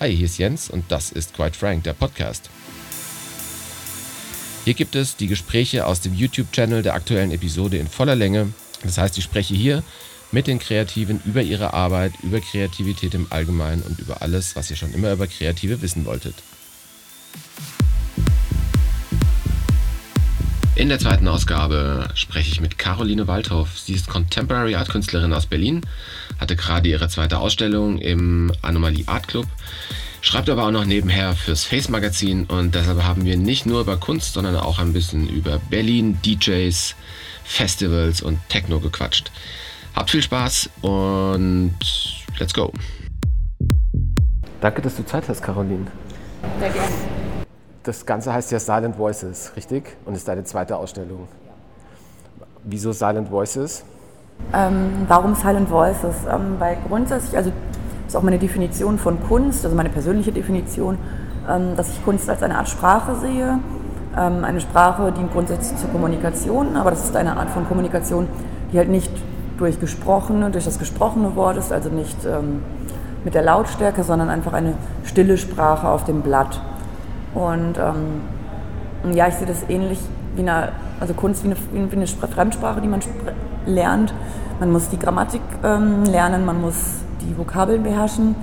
Hi, hier ist Jens und das ist Quite Frank, der Podcast. Hier gibt es die Gespräche aus dem YouTube-Channel der aktuellen Episode in voller Länge. Das heißt, ich spreche hier mit den Kreativen über ihre Arbeit, über Kreativität im Allgemeinen und über alles, was ihr schon immer über Kreative wissen wolltet. In der zweiten Ausgabe spreche ich mit Caroline Waldhoff. Sie ist Contemporary Art Künstlerin aus Berlin, hatte gerade ihre zweite Ausstellung im Anomalie Art Club, schreibt aber auch noch nebenher fürs Face Magazin und deshalb haben wir nicht nur über Kunst, sondern auch ein bisschen über Berlin, DJs, Festivals und Techno gequatscht. Habt viel Spaß und let's go. Danke, dass du Zeit hast, Caroline. Sehr gerne. Das Ganze heißt ja Silent Voices, richtig? Und ist deine zweite Ausstellung. Wieso Silent Voices? Ähm, warum Silent Voices? Ähm, weil grundsätzlich, also das ist auch meine Definition von Kunst, also meine persönliche Definition, ähm, dass ich Kunst als eine Art Sprache sehe. Ähm, eine Sprache dient grundsätzlich zur Kommunikation, aber das ist eine Art von Kommunikation, die halt nicht durch gesprochene, durch das gesprochene Wort ist, also nicht ähm, mit der Lautstärke, sondern einfach eine stille Sprache auf dem Blatt. Und ähm, ja, ich sehe das ähnlich wie eine, also Kunst wie eine, wie eine Fremdsprache, die man lernt. Man muss die Grammatik ähm, lernen, man muss die Vokabeln beherrschen.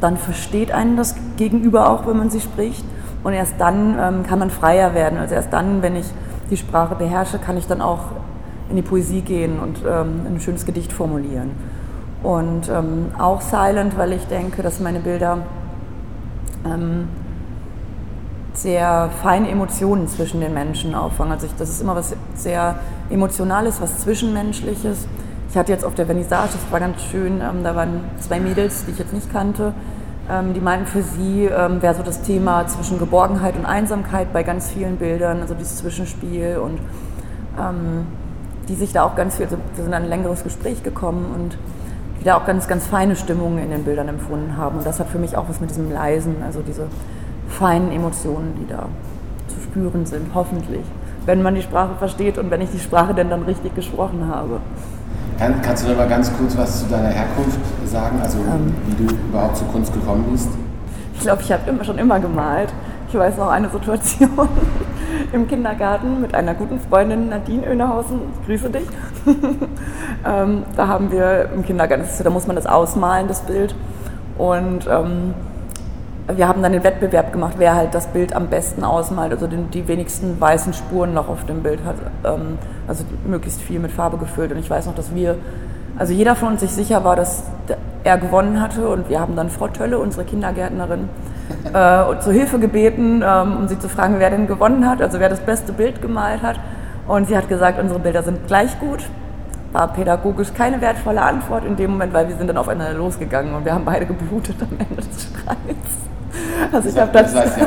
Dann versteht einen das Gegenüber auch, wenn man sie spricht. Und erst dann ähm, kann man freier werden. Also erst dann, wenn ich die Sprache beherrsche, kann ich dann auch in die Poesie gehen und ähm, ein schönes Gedicht formulieren. Und ähm, auch Silent, weil ich denke, dass meine Bilder ähm, sehr feine Emotionen zwischen den Menschen auffangen. Also ich, das ist immer was sehr Emotionales, was Zwischenmenschliches. Ich hatte jetzt auf der Vernissage, das war ganz schön, ähm, da waren zwei Mädels, die ich jetzt nicht kannte, ähm, die meinten, für sie ähm, wäre so das Thema zwischen Geborgenheit und Einsamkeit bei ganz vielen Bildern, also dieses Zwischenspiel und ähm, die sich da auch ganz viel, also wir sind in ein längeres Gespräch gekommen und die da auch ganz, ganz feine Stimmungen in den Bildern empfunden haben. Und das hat für mich auch was mit diesem Leisen, also diese feinen Emotionen, die da zu spüren sind, hoffentlich. Wenn man die Sprache versteht und wenn ich die Sprache denn dann richtig gesprochen habe. Kann, kannst du noch mal ganz kurz was zu deiner Herkunft sagen, also ähm, wie du überhaupt zur Kunst gekommen bist? Ich glaube, ich habe immer, schon immer gemalt. Ich weiß noch eine Situation im Kindergarten mit einer guten Freundin, Nadine Oenerhausen, ich grüße dich. ähm, da haben wir im Kindergarten, da muss man das ausmalen, das Bild. Und ähm, wir haben dann den Wettbewerb gemacht, wer halt das Bild am besten ausmalt, also den, die wenigsten weißen Spuren noch auf dem Bild hat, ähm, also möglichst viel mit Farbe gefüllt. Und ich weiß noch, dass wir, also jeder von uns sich sicher war, dass er gewonnen hatte und wir haben dann Frau Tölle, unsere Kindergärtnerin, äh, zur Hilfe gebeten, ähm, um sie zu fragen, wer denn gewonnen hat, also wer das beste Bild gemalt hat. Und sie hat gesagt, unsere Bilder sind gleich gut. War pädagogisch keine wertvolle Antwort in dem Moment, weil wir sind dann aufeinander losgegangen und wir haben beide geblutet am Ende des Streits. Also ich habe das, das ja,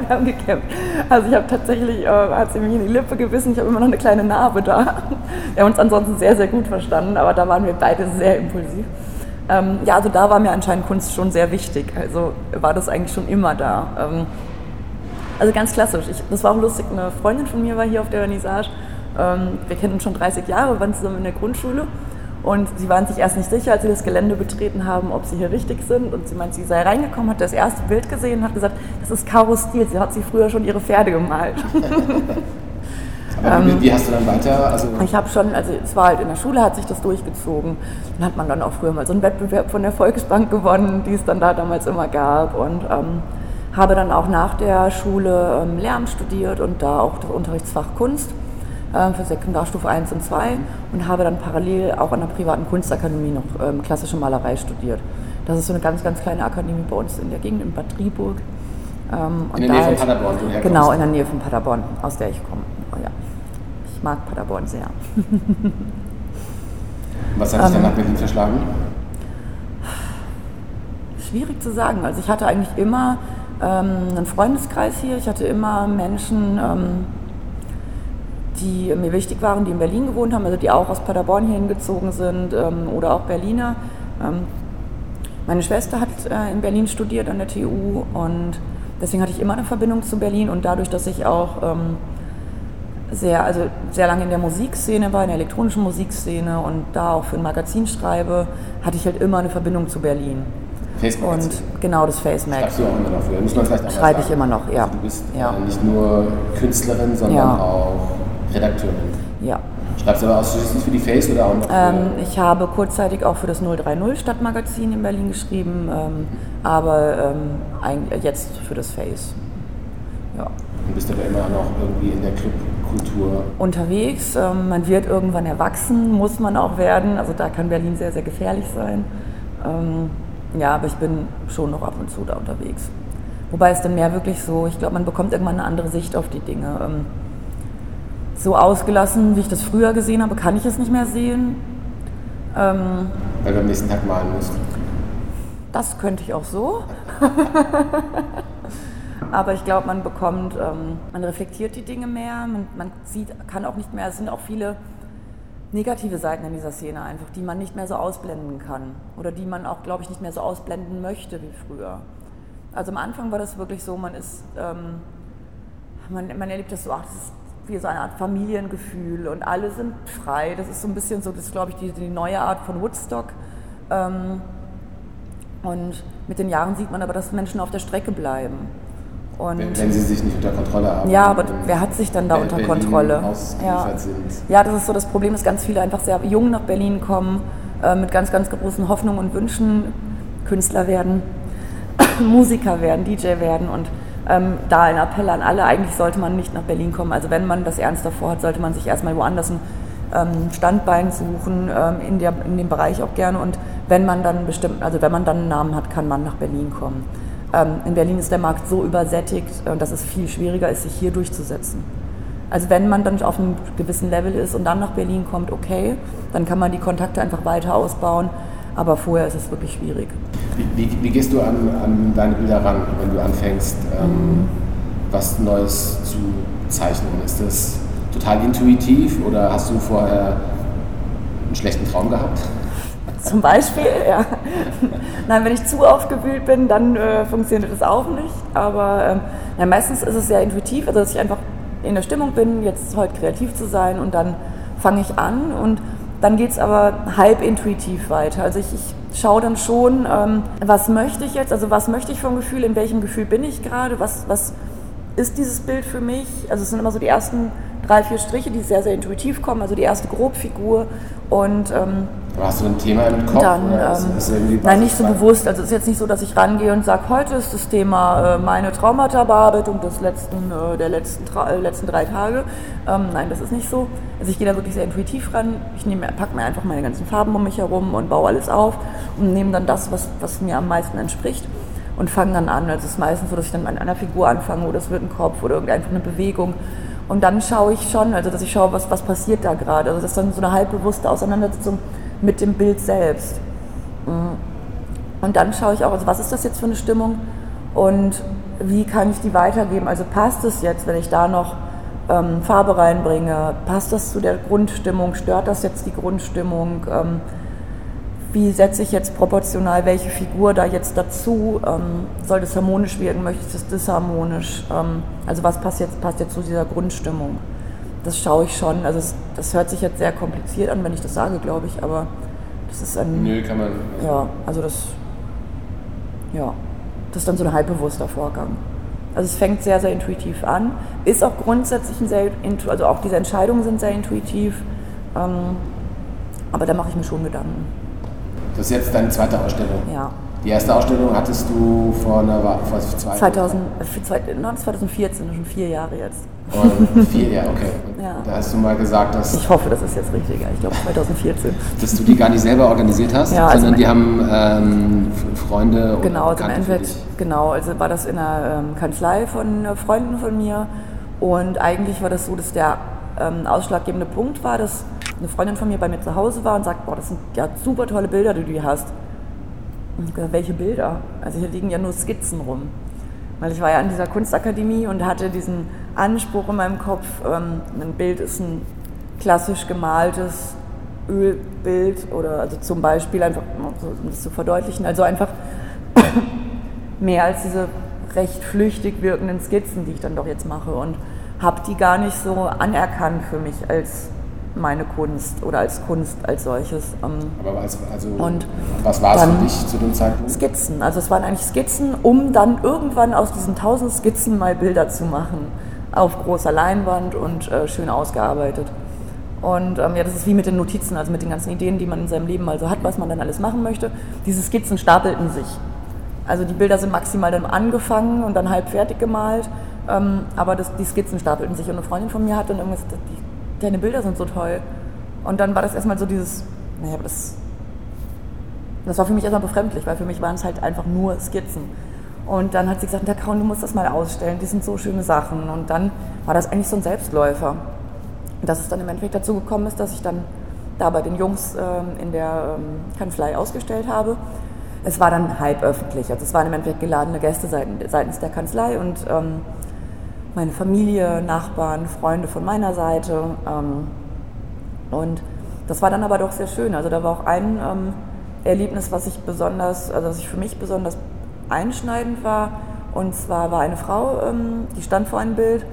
wir haben gekämpft. Also ich habe tatsächlich, äh, hat sie mich in die Lippe gewissen, ich habe immer noch eine kleine Narbe da. Wir haben uns ansonsten sehr, sehr gut verstanden, aber da waren wir beide sehr impulsiv. Ähm, ja, also da war mir anscheinend Kunst schon sehr wichtig. Also war das eigentlich schon immer da. Ähm, also ganz klassisch. Ich, das war auch lustig, eine Freundin von mir war hier auf der Vernissage. Ähm, wir kennen uns schon 30 Jahre, waren zusammen in der Grundschule. Und sie waren sich erst nicht sicher, als sie das Gelände betreten haben, ob sie hier richtig sind. Und sie meint, sie sei reingekommen, hat das erste Bild gesehen und hat gesagt, das ist Caro Stil. Sie hat sie früher schon ihre Pferde gemalt. Aber wie, wie, hast du dann weiter? Also ich habe schon, also es war halt in der Schule, hat sich das durchgezogen. Dann hat man dann auch früher mal so einen Wettbewerb von der Volksbank gewonnen, die es dann da damals immer gab. Und ähm, habe dann auch nach der Schule ähm, Lehramt studiert und da auch das Unterrichtsfach Kunst für Sekundarstufe 1 und 2 und habe dann parallel auch an der privaten Kunstakademie noch ähm, klassische Malerei studiert. Das ist so eine ganz, ganz kleine Akademie bei uns in der Gegend, in Bad Driburg. Ähm, in der Nähe von Paderborn, du herkommst. Genau, in der Nähe von Paderborn, aus der ich komme. Oh, ja. Ich mag Paderborn sehr. Was hat dich dann nach Berlin verschlagen? Schwierig zu sagen. Also ich hatte eigentlich immer ähm, einen Freundeskreis hier. Ich hatte immer Menschen, ähm, die mir wichtig waren, die in Berlin gewohnt haben, also die auch aus Paderborn hier hingezogen sind ähm, oder auch Berliner. Ähm, meine Schwester hat äh, in Berlin studiert an der TU und deswegen hatte ich immer eine Verbindung zu Berlin und dadurch, dass ich auch ähm, sehr, also sehr lange in der Musikszene war, in der elektronischen Musikszene und da auch für ein Magazin schreibe, hatte ich halt immer eine Verbindung zu Berlin. Und genau das Face Mag. Schreibst du auch immer noch früher? Muss man vielleicht auch Schreibe ich immer noch, ja. Also du bist ja. Äh, nicht nur Künstlerin, sondern Ja. auch Redakteurin. Ja. Schreibst du aber ausschließlich für die Face oder auch noch Ähm, ich habe kurzzeitig auch für das 030 Stadtmagazin in Berlin geschrieben, ähm, aber ähm, jetzt für das Face. Ja. Du bist aber immer noch irgendwie in der Clubkultur. Unterwegs, ähm, man wird irgendwann erwachsen, muss man auch werden. Also da kann Berlin sehr, sehr gefährlich sein. Ähm, ja, aber ich bin schon noch ab und zu da unterwegs. Wobei es dann mehr wirklich so, ich glaube, man bekommt irgendwann eine andere Sicht auf die Dinge. So ausgelassen, wie ich das früher gesehen habe, kann ich es nicht mehr sehen. Ähm, Weil du am nächsten Tag malen musst. Das könnte ich auch so. Aber ich glaube, man bekommt, ähm, man reflektiert die Dinge mehr, man, man sieht, kann auch nicht mehr, es sind auch viele negative Seiten in dieser Szene einfach, die man nicht mehr so ausblenden kann. Oder die man auch, glaube ich, nicht mehr so ausblenden möchte wie früher. Also am Anfang war das wirklich so, man ist, ähm, man, man erlebt das so, ach, das ist wie so eine Art Familiengefühl und alle sind frei. Das ist so ein bisschen so, das ist, glaube ich, die, die neue Art von Woodstock. Ähm, und mit den Jahren sieht man aber, dass Menschen auf der Strecke bleiben. Und Wenn, wenn sie sich nicht unter Kontrolle haben. ja, aber wer hat sich dann da unter Kontrolle? Ja. sind. ja, das ist so das Problem, dass ganz viele einfach sehr jung nach Berlin kommen, äh, mit ganz, ganz großen Hoffnungen und Wünschen, Künstler werden, Musiker werden, DJ werden und ähm, da ein Appell an alle, eigentlich sollte man nicht nach Berlin kommen. Also wenn man das ernst davor hat, sollte man sich erstmal woanders ein ähm, Standbein suchen, ähm, in, der, in dem Bereich auch gerne. Und wenn man dann bestimmt, also wenn man dann einen Namen hat, kann man nach Berlin kommen. Ähm, in Berlin ist der Markt so übersättigt, äh, dass es viel schwieriger ist, sich hier durchzusetzen. Also wenn man dann auf einem gewissen Level ist und dann nach Berlin kommt, okay, dann kann man die Kontakte einfach weiter ausbauen. Aber vorher ist es wirklich schwierig. Wie, wie, wie gehst du an, an deine Bilder ran, wenn du anfängst, ähm, was Neues zu zeichnen? Ist das total intuitiv oder hast du vorher einen schlechten Traum gehabt? Zum Beispiel, ja. Nein, wenn ich zu aufgewühlt bin, dann äh, funktioniert das auch nicht. Aber ähm, ja, meistens ist es sehr intuitiv, also dass ich einfach in der Stimmung bin, jetzt heute kreativ zu sein und dann fange ich an und dann geht es aber halb intuitiv weiter. Also ich, ich schaue dann schon, ähm, was möchte ich jetzt, also was möchte ich vom Gefühl, in welchem Gefühl bin ich gerade, was, was ist dieses Bild für mich? Also es sind immer so die ersten drei, vier Striche, die sehr, sehr intuitiv kommen, also die erste Grobfigur und ähm, hast du ein Thema im Kopf? dann, ist- ähm, ist nein, nicht so bewusst. Also es ist jetzt nicht so, dass ich rangehe und sage, heute ist das Thema äh, meine Traumata-Bearbeitung des letzten, äh, der letzten, äh, letzten drei Tage. Ähm, nein, das ist nicht so. Also ich gehe da wirklich sehr intuitiv ran. Ich nehme, packe mir einfach meine ganzen Farben um mich herum und baue alles auf und nehme dann das, was, was mir am meisten entspricht und fange dann an. Also es ist meistens so, dass ich dann an einer Figur anfange oder es wird ein Kopf oder einfach eine Bewegung. Und dann schaue ich schon, also dass ich schaue, was, was passiert da gerade. Also das ist dann so eine halbbewusste Auseinandersetzung mit dem Bild selbst. Und dann schaue ich auch, also was ist das jetzt für eine Stimmung und wie kann ich die weitergeben? Also passt es jetzt, wenn ich da noch ähm, Farbe reinbringe? Passt das zu der Grundstimmung? Stört das jetzt die Grundstimmung? Ähm, wie setze ich jetzt proportional welche Figur da jetzt dazu? Ähm, soll das harmonisch wirken? Möchte ich das disharmonisch? Ähm, also was passt jetzt, passt jetzt zu dieser Grundstimmung? Das schaue ich schon. Also es, das hört sich jetzt sehr kompliziert an, wenn ich das sage, glaube ich, aber das ist ein... Nö, kann man. Ja, also das, ja, das ist dann so ein halbbewusster Vorgang. Also es fängt sehr, sehr intuitiv an, ist auch grundsätzlich ein sehr, also auch diese Entscheidungen sind sehr intuitiv, ähm, aber da mache ich mir schon Gedanken. Das ist jetzt deine zweite Ausstellung. Ja. Die erste Ausstellung hattest du vor, einer, vor zwei 2000, äh, für zwei- nein, 2014, schon vier Jahre jetzt. Und vier, ja, okay. Und Ja. Da hast du mal gesagt, dass, Ich hoffe, das ist jetzt richtig, ich glaube 2014. dass du die gar nicht selber organisiert hast, Ja, also sondern die mein- haben ähm, Freunde oder Genau, also im Endeffekt, genau, also war das in einer ähm, Kanzlei von äh, Freunden von mir und eigentlich war das so, dass der ähm, ausschlaggebende Punkt war, dass eine Freundin von mir bei mir zu Hause war und sagt, boah, das sind ja super tolle Bilder, die du hier hast. Und ich hab gesagt, welche Bilder? Also hier liegen ja nur Skizzen rum. Weil ich war ja an dieser Kunstakademie und hatte diesen Anspruch in meinem Kopf, ähm, ein Bild ist ein klassisch gemaltes Ölbild oder also zum Beispiel einfach, um das zu verdeutlichen, also einfach mehr als diese recht flüchtig wirkenden Skizzen, die ich dann doch jetzt mache und habe die gar nicht so anerkannt für mich als meine Kunst oder als Kunst als solches. Ähm, Aber was, also, und was war es für dich zu dem Zeitpunkt? Skizzen. Also es waren eigentlich Skizzen, um dann irgendwann aus diesen tausend Skizzen mal Bilder zu machen. Auf großer Leinwand und äh, schön ausgearbeitet. Und ähm, ja, das ist wie mit den Notizen, also mit den ganzen Ideen, die man in seinem Leben mal so hat, was man dann alles machen möchte. Diese Skizzen stapelten sich. Also die Bilder sind maximal dann angefangen und dann halb fertig gemalt, ähm, aber das, die Skizzen stapelten sich. Und eine Freundin von mir hat dann irgendwas gesagt, deine Bilder sind so toll. Und dann war das erstmal so dieses, naja, das, das war für mich erstmal befremdlich, weil für mich waren es halt einfach nur Skizzen. Und dann hat sie gesagt, Kraun, du musst das mal ausstellen, die sind so schöne Sachen. Und dann war das eigentlich so ein Selbstläufer. Dass es dann im Endeffekt dazu gekommen ist, dass ich dann da bei den Jungs ähm, in der ähm, Kanzlei ausgestellt habe. Es war dann halb öffentlich, also es waren im Endeffekt geladene Gäste seitens der Kanzlei und ähm, meine Familie, Nachbarn, Freunde von meiner Seite. Ähm, und das war dann aber doch sehr schön. Also da war auch ein ähm, Erlebnis, was ich besonders, also was ich für mich besonders einschneidend war. Und zwar war eine Frau, ähm, die stand vor einem Bild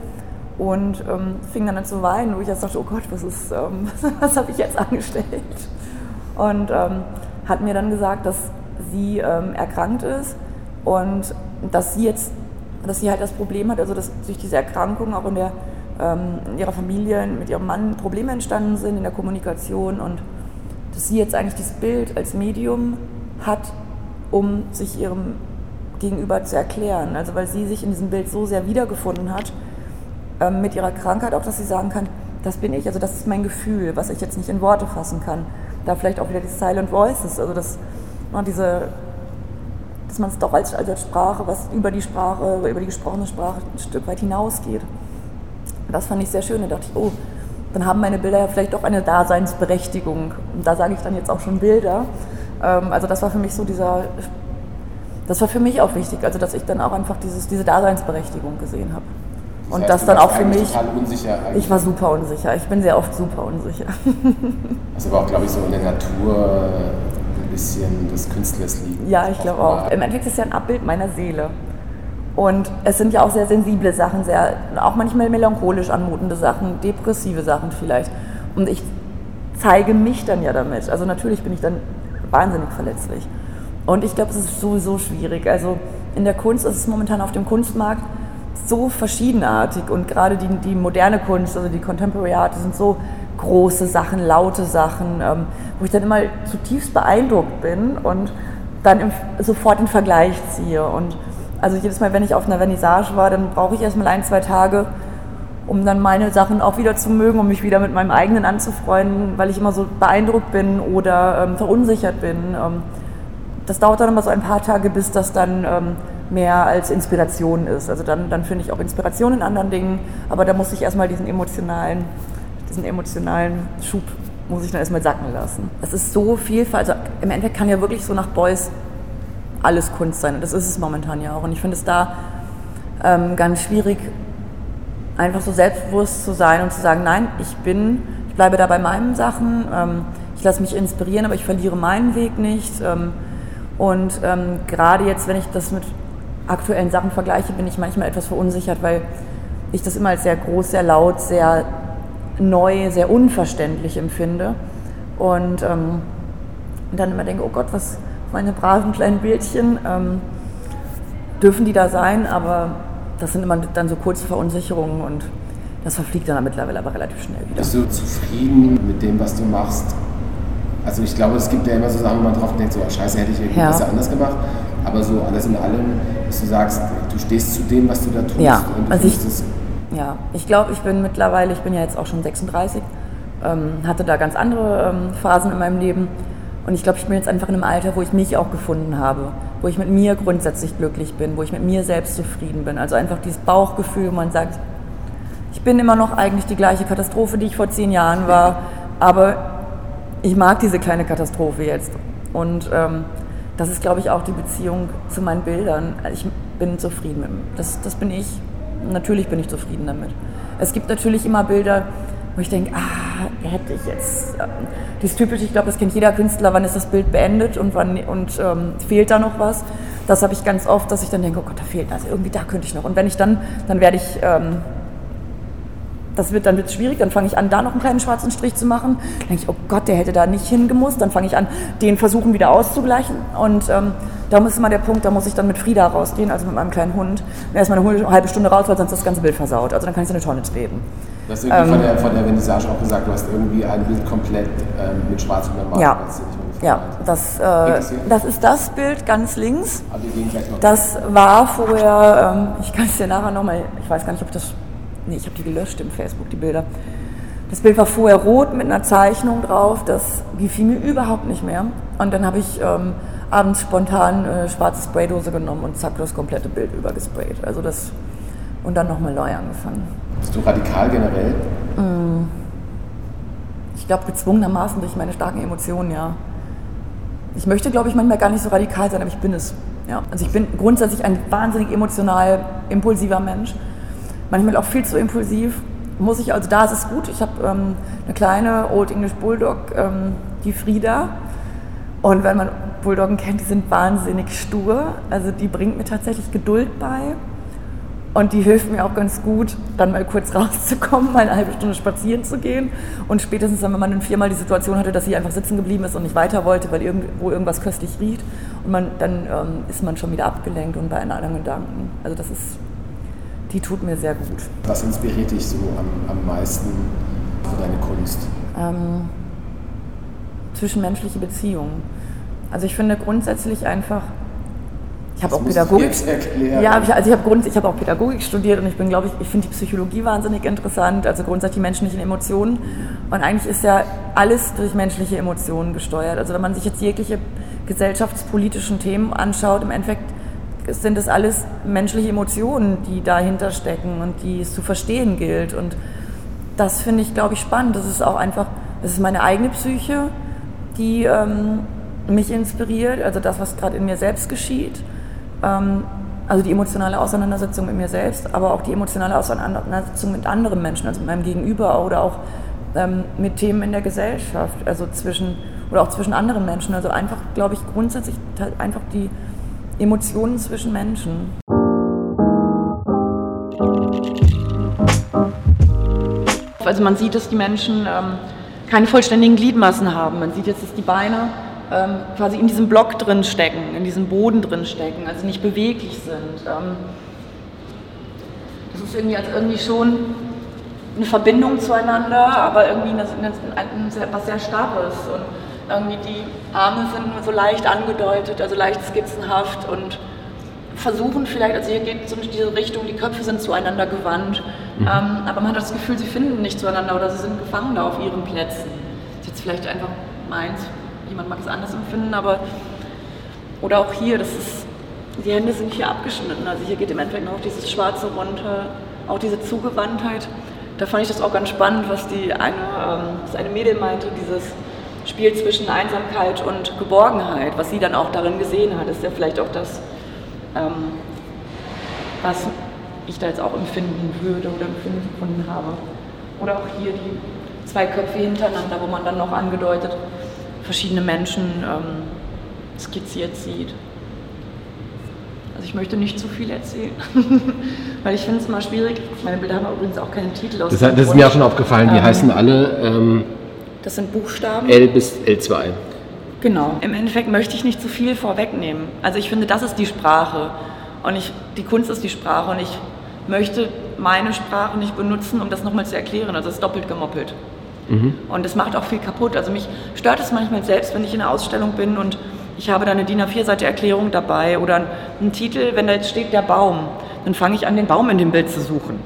und ähm, fing dann an zu weinen, wo ich jetzt dachte, oh Gott, was ist, ähm, was habe ich jetzt angestellt? Und ähm, hat mir dann gesagt, dass sie erkrankt ist und dass sie jetzt, dass sie halt das Problem hat, also dass durch diese Erkrankung auch in der ähm, in ihrer Familie mit ihrem Mann Probleme entstanden sind in der Kommunikation und dass sie jetzt eigentlich dieses Bild als Medium hat, um sich ihrem Gegenüber zu erklären. Also weil sie sich in diesem Bild so sehr wiedergefunden hat, ähm, mit ihrer Krankheit auch, dass sie sagen kann, das bin ich, also das ist mein Gefühl, was ich jetzt nicht in Worte fassen kann. Da vielleicht auch wieder die Silent Voices, also das, diese, dass man es doch als, als Sprache, was über die Sprache, über die gesprochene Sprache ein Stück weit hinausgeht. Das fand ich sehr schön. Da dachte ich, oh, dann haben meine Bilder ja vielleicht doch eine Daseinsberechtigung. Und da sage ich dann jetzt auch schon Bilder. Ähm, also das war für mich so dieser, das war für mich auch wichtig, also dass ich dann auch einfach dieses, diese Daseinsberechtigung gesehen habe. Das und heißt, das dann auch für mich. Ich war super unsicher. Ich bin sehr oft super unsicher. Das aber auch, glaube ich, so in der Natur bisschen des Künstlers liegen. Ja, ich glaube auch. Im Endeffekt ist es ja ein Abbild meiner Seele. Und es sind ja auch sehr sensible Sachen, sehr, auch manchmal melancholisch anmutende Sachen, depressive Sachen vielleicht. Und ich zeige mich dann ja damit. Also natürlich bin ich dann wahnsinnig verletzlich. Und ich glaube, es ist sowieso schwierig. Also in der Kunst ist es momentan auf dem Kunstmarkt so verschiedenartig und gerade die, die moderne Kunst, also die Contemporary Art, sind so große Sachen, laute Sachen, ähm, wo ich dann immer zutiefst beeindruckt bin und dann im, sofort den Vergleich ziehe. Und also jedes Mal, wenn ich auf einer Vernissage war, dann brauche ich erstmal ein, zwei Tage, um dann meine Sachen auch wieder zu mögen, um mich wieder mit meinem eigenen anzufreunden, weil ich immer so beeindruckt bin oder ähm, verunsichert bin. Ähm, das dauert dann immer so ein paar Tage, bis das dann ähm, mehr als Inspiration ist. Also dann, dann finde ich auch Inspiration in anderen Dingen, aber da muss ich erstmal diesen emotionalen, diesen emotionalen Schub muss ich dann erstmal sacken lassen. Es ist so viel, also im Endeffekt kann ja wirklich so nach Beuys alles Kunst sein und das ist es momentan ja auch. Und ich finde es da ähm, ganz schwierig, einfach so selbstbewusst zu sein und zu sagen, nein, ich bin, ich bleibe da bei meinen Sachen, ähm, ich lasse mich inspirieren, aber ich verliere meinen Weg nicht. Ähm, und ähm, gerade jetzt, wenn ich das mit aktuellen Sachen vergleiche, bin ich manchmal etwas verunsichert, weil ich das immer als sehr groß, sehr laut, sehr neu, sehr unverständlich empfinde. Und ähm, dann immer denke, oh Gott, was meine braven kleinen Bildchen, ähm, dürfen die da sein, aber das sind immer dann so kurze Verunsicherungen und das verfliegt dann mittlerweile aber relativ schnell wieder. Bist du zufrieden mit dem, was du machst? Also ich glaube, es gibt ja immer so Sachen, wo man drauf denkt, so oh, scheiße, hätte ich irgendwie ja. besser anders gemacht. Aber so alles in allem, dass du sagst, du stehst zu dem, was du da tust. Ja, also ich, ja, ich glaube, ich bin mittlerweile, ich bin ja jetzt auch schon 36, ähm, hatte da ganz andere ähm, Phasen in meinem Leben. Und ich glaube, ich bin jetzt einfach in einem Alter, wo ich mich auch gefunden habe, wo ich mit mir grundsätzlich glücklich bin, wo ich mit mir selbst zufrieden bin. Also einfach dieses Bauchgefühl, wo man sagt, ich bin immer noch eigentlich die gleiche Katastrophe, die ich vor zehn Jahren war, aber ich mag diese kleine Katastrophe jetzt. Und ähm, das ist, glaube ich, auch die Beziehung zu meinen Bildern. Ich bin zufrieden mit dem. Das, das bin ich. Natürlich bin ich zufrieden damit. Es gibt natürlich immer Bilder, wo ich denke, ah, hätte ich jetzt. Ähm, das typische, ich glaube, das kennt jeder Künstler, wann ist das Bild beendet und wann und ähm, fehlt da noch was. Das habe ich ganz oft, dass ich dann denke, oh Gott, da fehlt also irgendwie da könnte ich noch. Und wenn ich dann, dann werde ich ähm, das wird dann wird's schwierig, dann fange ich an, da noch einen kleinen schwarzen Strich zu machen. Dann denke ich, oh Gott, der hätte da nicht hingemusst. Dann fange ich an, den versuchen wieder auszugleichen. Und ähm, da muss immer der Punkt, da muss ich dann mit Frieda rausgehen, also mit meinem kleinen Hund. Und erstmal eine halbe Stunde raus, weil sonst das ganze Bild versaut. Also dann kann ich so eine Tonne treten. Du hast irgendwie ähm, von, der, von der Vernissage auch gesagt, du hast irgendwie ein Bild komplett ähm, mit schwarz untermalt. Ja, ja das, äh, das ist das Bild ganz links. Das war vorher, ähm, ich kann es dir nachher nochmal, ich weiß gar nicht, ob das nee, ich habe die gelöscht im Facebook, die Bilder. Das Bild war vorher rot mit einer Zeichnung drauf, das gefiel mir überhaupt nicht mehr. Und dann habe ich ähm, abends spontan äh, schwarze Spraydose genommen und zack, das komplette Bild übergesprayt. Also das, und dann nochmal neu angefangen. Bist du radikal generell? Mm. Ich glaube, gezwungenermaßen durch meine starken Emotionen, ja. Ich möchte, glaube ich, manchmal gar nicht so radikal sein, aber ich bin es. Ja. Also ich bin grundsätzlich ein wahnsinnig emotional impulsiver Mensch manchmal auch viel zu impulsiv. Muss ich, also da ist es gut. Ich habe ähm, eine kleine Old English Bulldog, ähm, die Frieda. Und wenn man Bulldoggen kennt, die sind wahnsinnig stur. Also die bringt mir tatsächlich Geduld bei. Und die hilft mir auch ganz gut, dann mal kurz rauszukommen, mal eine halbe Stunde spazieren zu gehen. Und spätestens dann, wenn man dann viermal die Situation hatte, dass sie einfach sitzen geblieben ist und nicht weiter wollte, weil irgendwo irgendwas köstlich riecht. Und man, dann ähm, ist man schon wieder abgelenkt und bei anderen Gedanken. Also das ist die tut mir sehr gut. Was inspiriert dich so am, am meisten für deine Kunst? Ähm, zwischenmenschliche Beziehungen. Also ich finde grundsätzlich einfach, ich habe auch Pädagogik. Ja, ich, also ich habe Grund, auch Pädagogik studiert und ich bin, glaube ich, ich finde die Psychologie wahnsinnig interessant, also grundsätzlich die menschlichen Emotionen. Und eigentlich ist ja alles durch menschliche Emotionen gesteuert. Also wenn man sich jetzt jegliche gesellschaftspolitischen Themen anschaut, im Endeffekt sind das alles menschliche Emotionen, die dahinter stecken und die es zu verstehen gilt. Und das finde ich, glaube ich, spannend. Das ist auch einfach, das ist meine eigene Psyche, die ähm, mich inspiriert, also das, was gerade in mir selbst geschieht. Ähm, also die emotionale Auseinandersetzung mit mir selbst, aber auch die emotionale Auseinandersetzung mit anderen Menschen, also mit meinem Gegenüber oder auch ähm, mit Themen in der Gesellschaft, also zwischen oder auch zwischen anderen Menschen. Also einfach, glaube ich, grundsätzlich einfach die Emotionen zwischen Menschen. Also man sieht, dass die Menschen ähm, keine vollständigen Gliedmassen haben. Man sieht jetzt, dass die Beine ähm, quasi in diesem Block drin stecken, in diesem Boden drin stecken, also nicht beweglich sind. Ähm, das ist irgendwie als irgendwie schon eine Verbindung zueinander, aber irgendwie eine, eine, was sehr Starres. Und irgendwie die Arme sind nur so leicht angedeutet, also leicht skizzenhaft und versuchen vielleicht, also hier geht es in diese Richtung, die Köpfe sind zueinander gewandt, mhm. ähm, aber man hat das Gefühl, sie finden nicht zueinander oder sie sind gefangen da auf ihren Plätzen. Das ist jetzt vielleicht einfach meins, jemand mag es anders empfinden, aber oder auch hier, das ist, die Hände sind hier abgeschnitten, also hier geht im Endeffekt noch dieses Schwarze runter, auch diese Zugewandtheit. Da fand ich das auch ganz spannend, was die eine, ähm, das eine Mädel meinte, dieses Spiel zwischen Einsamkeit und Geborgenheit, was sie dann auch darin gesehen hat, ist ja vielleicht auch das, ähm, was ich da jetzt auch empfinden würde oder empfinden gefunden habe. Oder auch hier die zwei Köpfe hintereinander, wo man dann noch angedeutet verschiedene Menschen ähm, skizziert sieht. Also ich möchte nicht zu viel erzählen, weil ich finde es mal schwierig. Meine Bilder haben übrigens auch keinen Titel aus. Das, das ist mir auch schon aufgefallen, die ähm, heißen alle ähm, das sind Buchstaben. L bis L2. Genau. Im Endeffekt möchte ich nicht zu viel vorwegnehmen. Also ich finde, das ist die Sprache. Und ich, die Kunst ist die Sprache. Und ich möchte meine Sprache nicht benutzen, um das nochmal zu erklären. Also es ist doppelt gemoppelt. Mhm. Und es macht auch viel kaputt. Also mich stört es manchmal selbst, wenn ich in einer Ausstellung bin und ich habe da eine DIN A4-Seite Erklärung dabei oder einen Titel, wenn da jetzt steht der Baum, dann fange ich an, den Baum in dem Bild zu suchen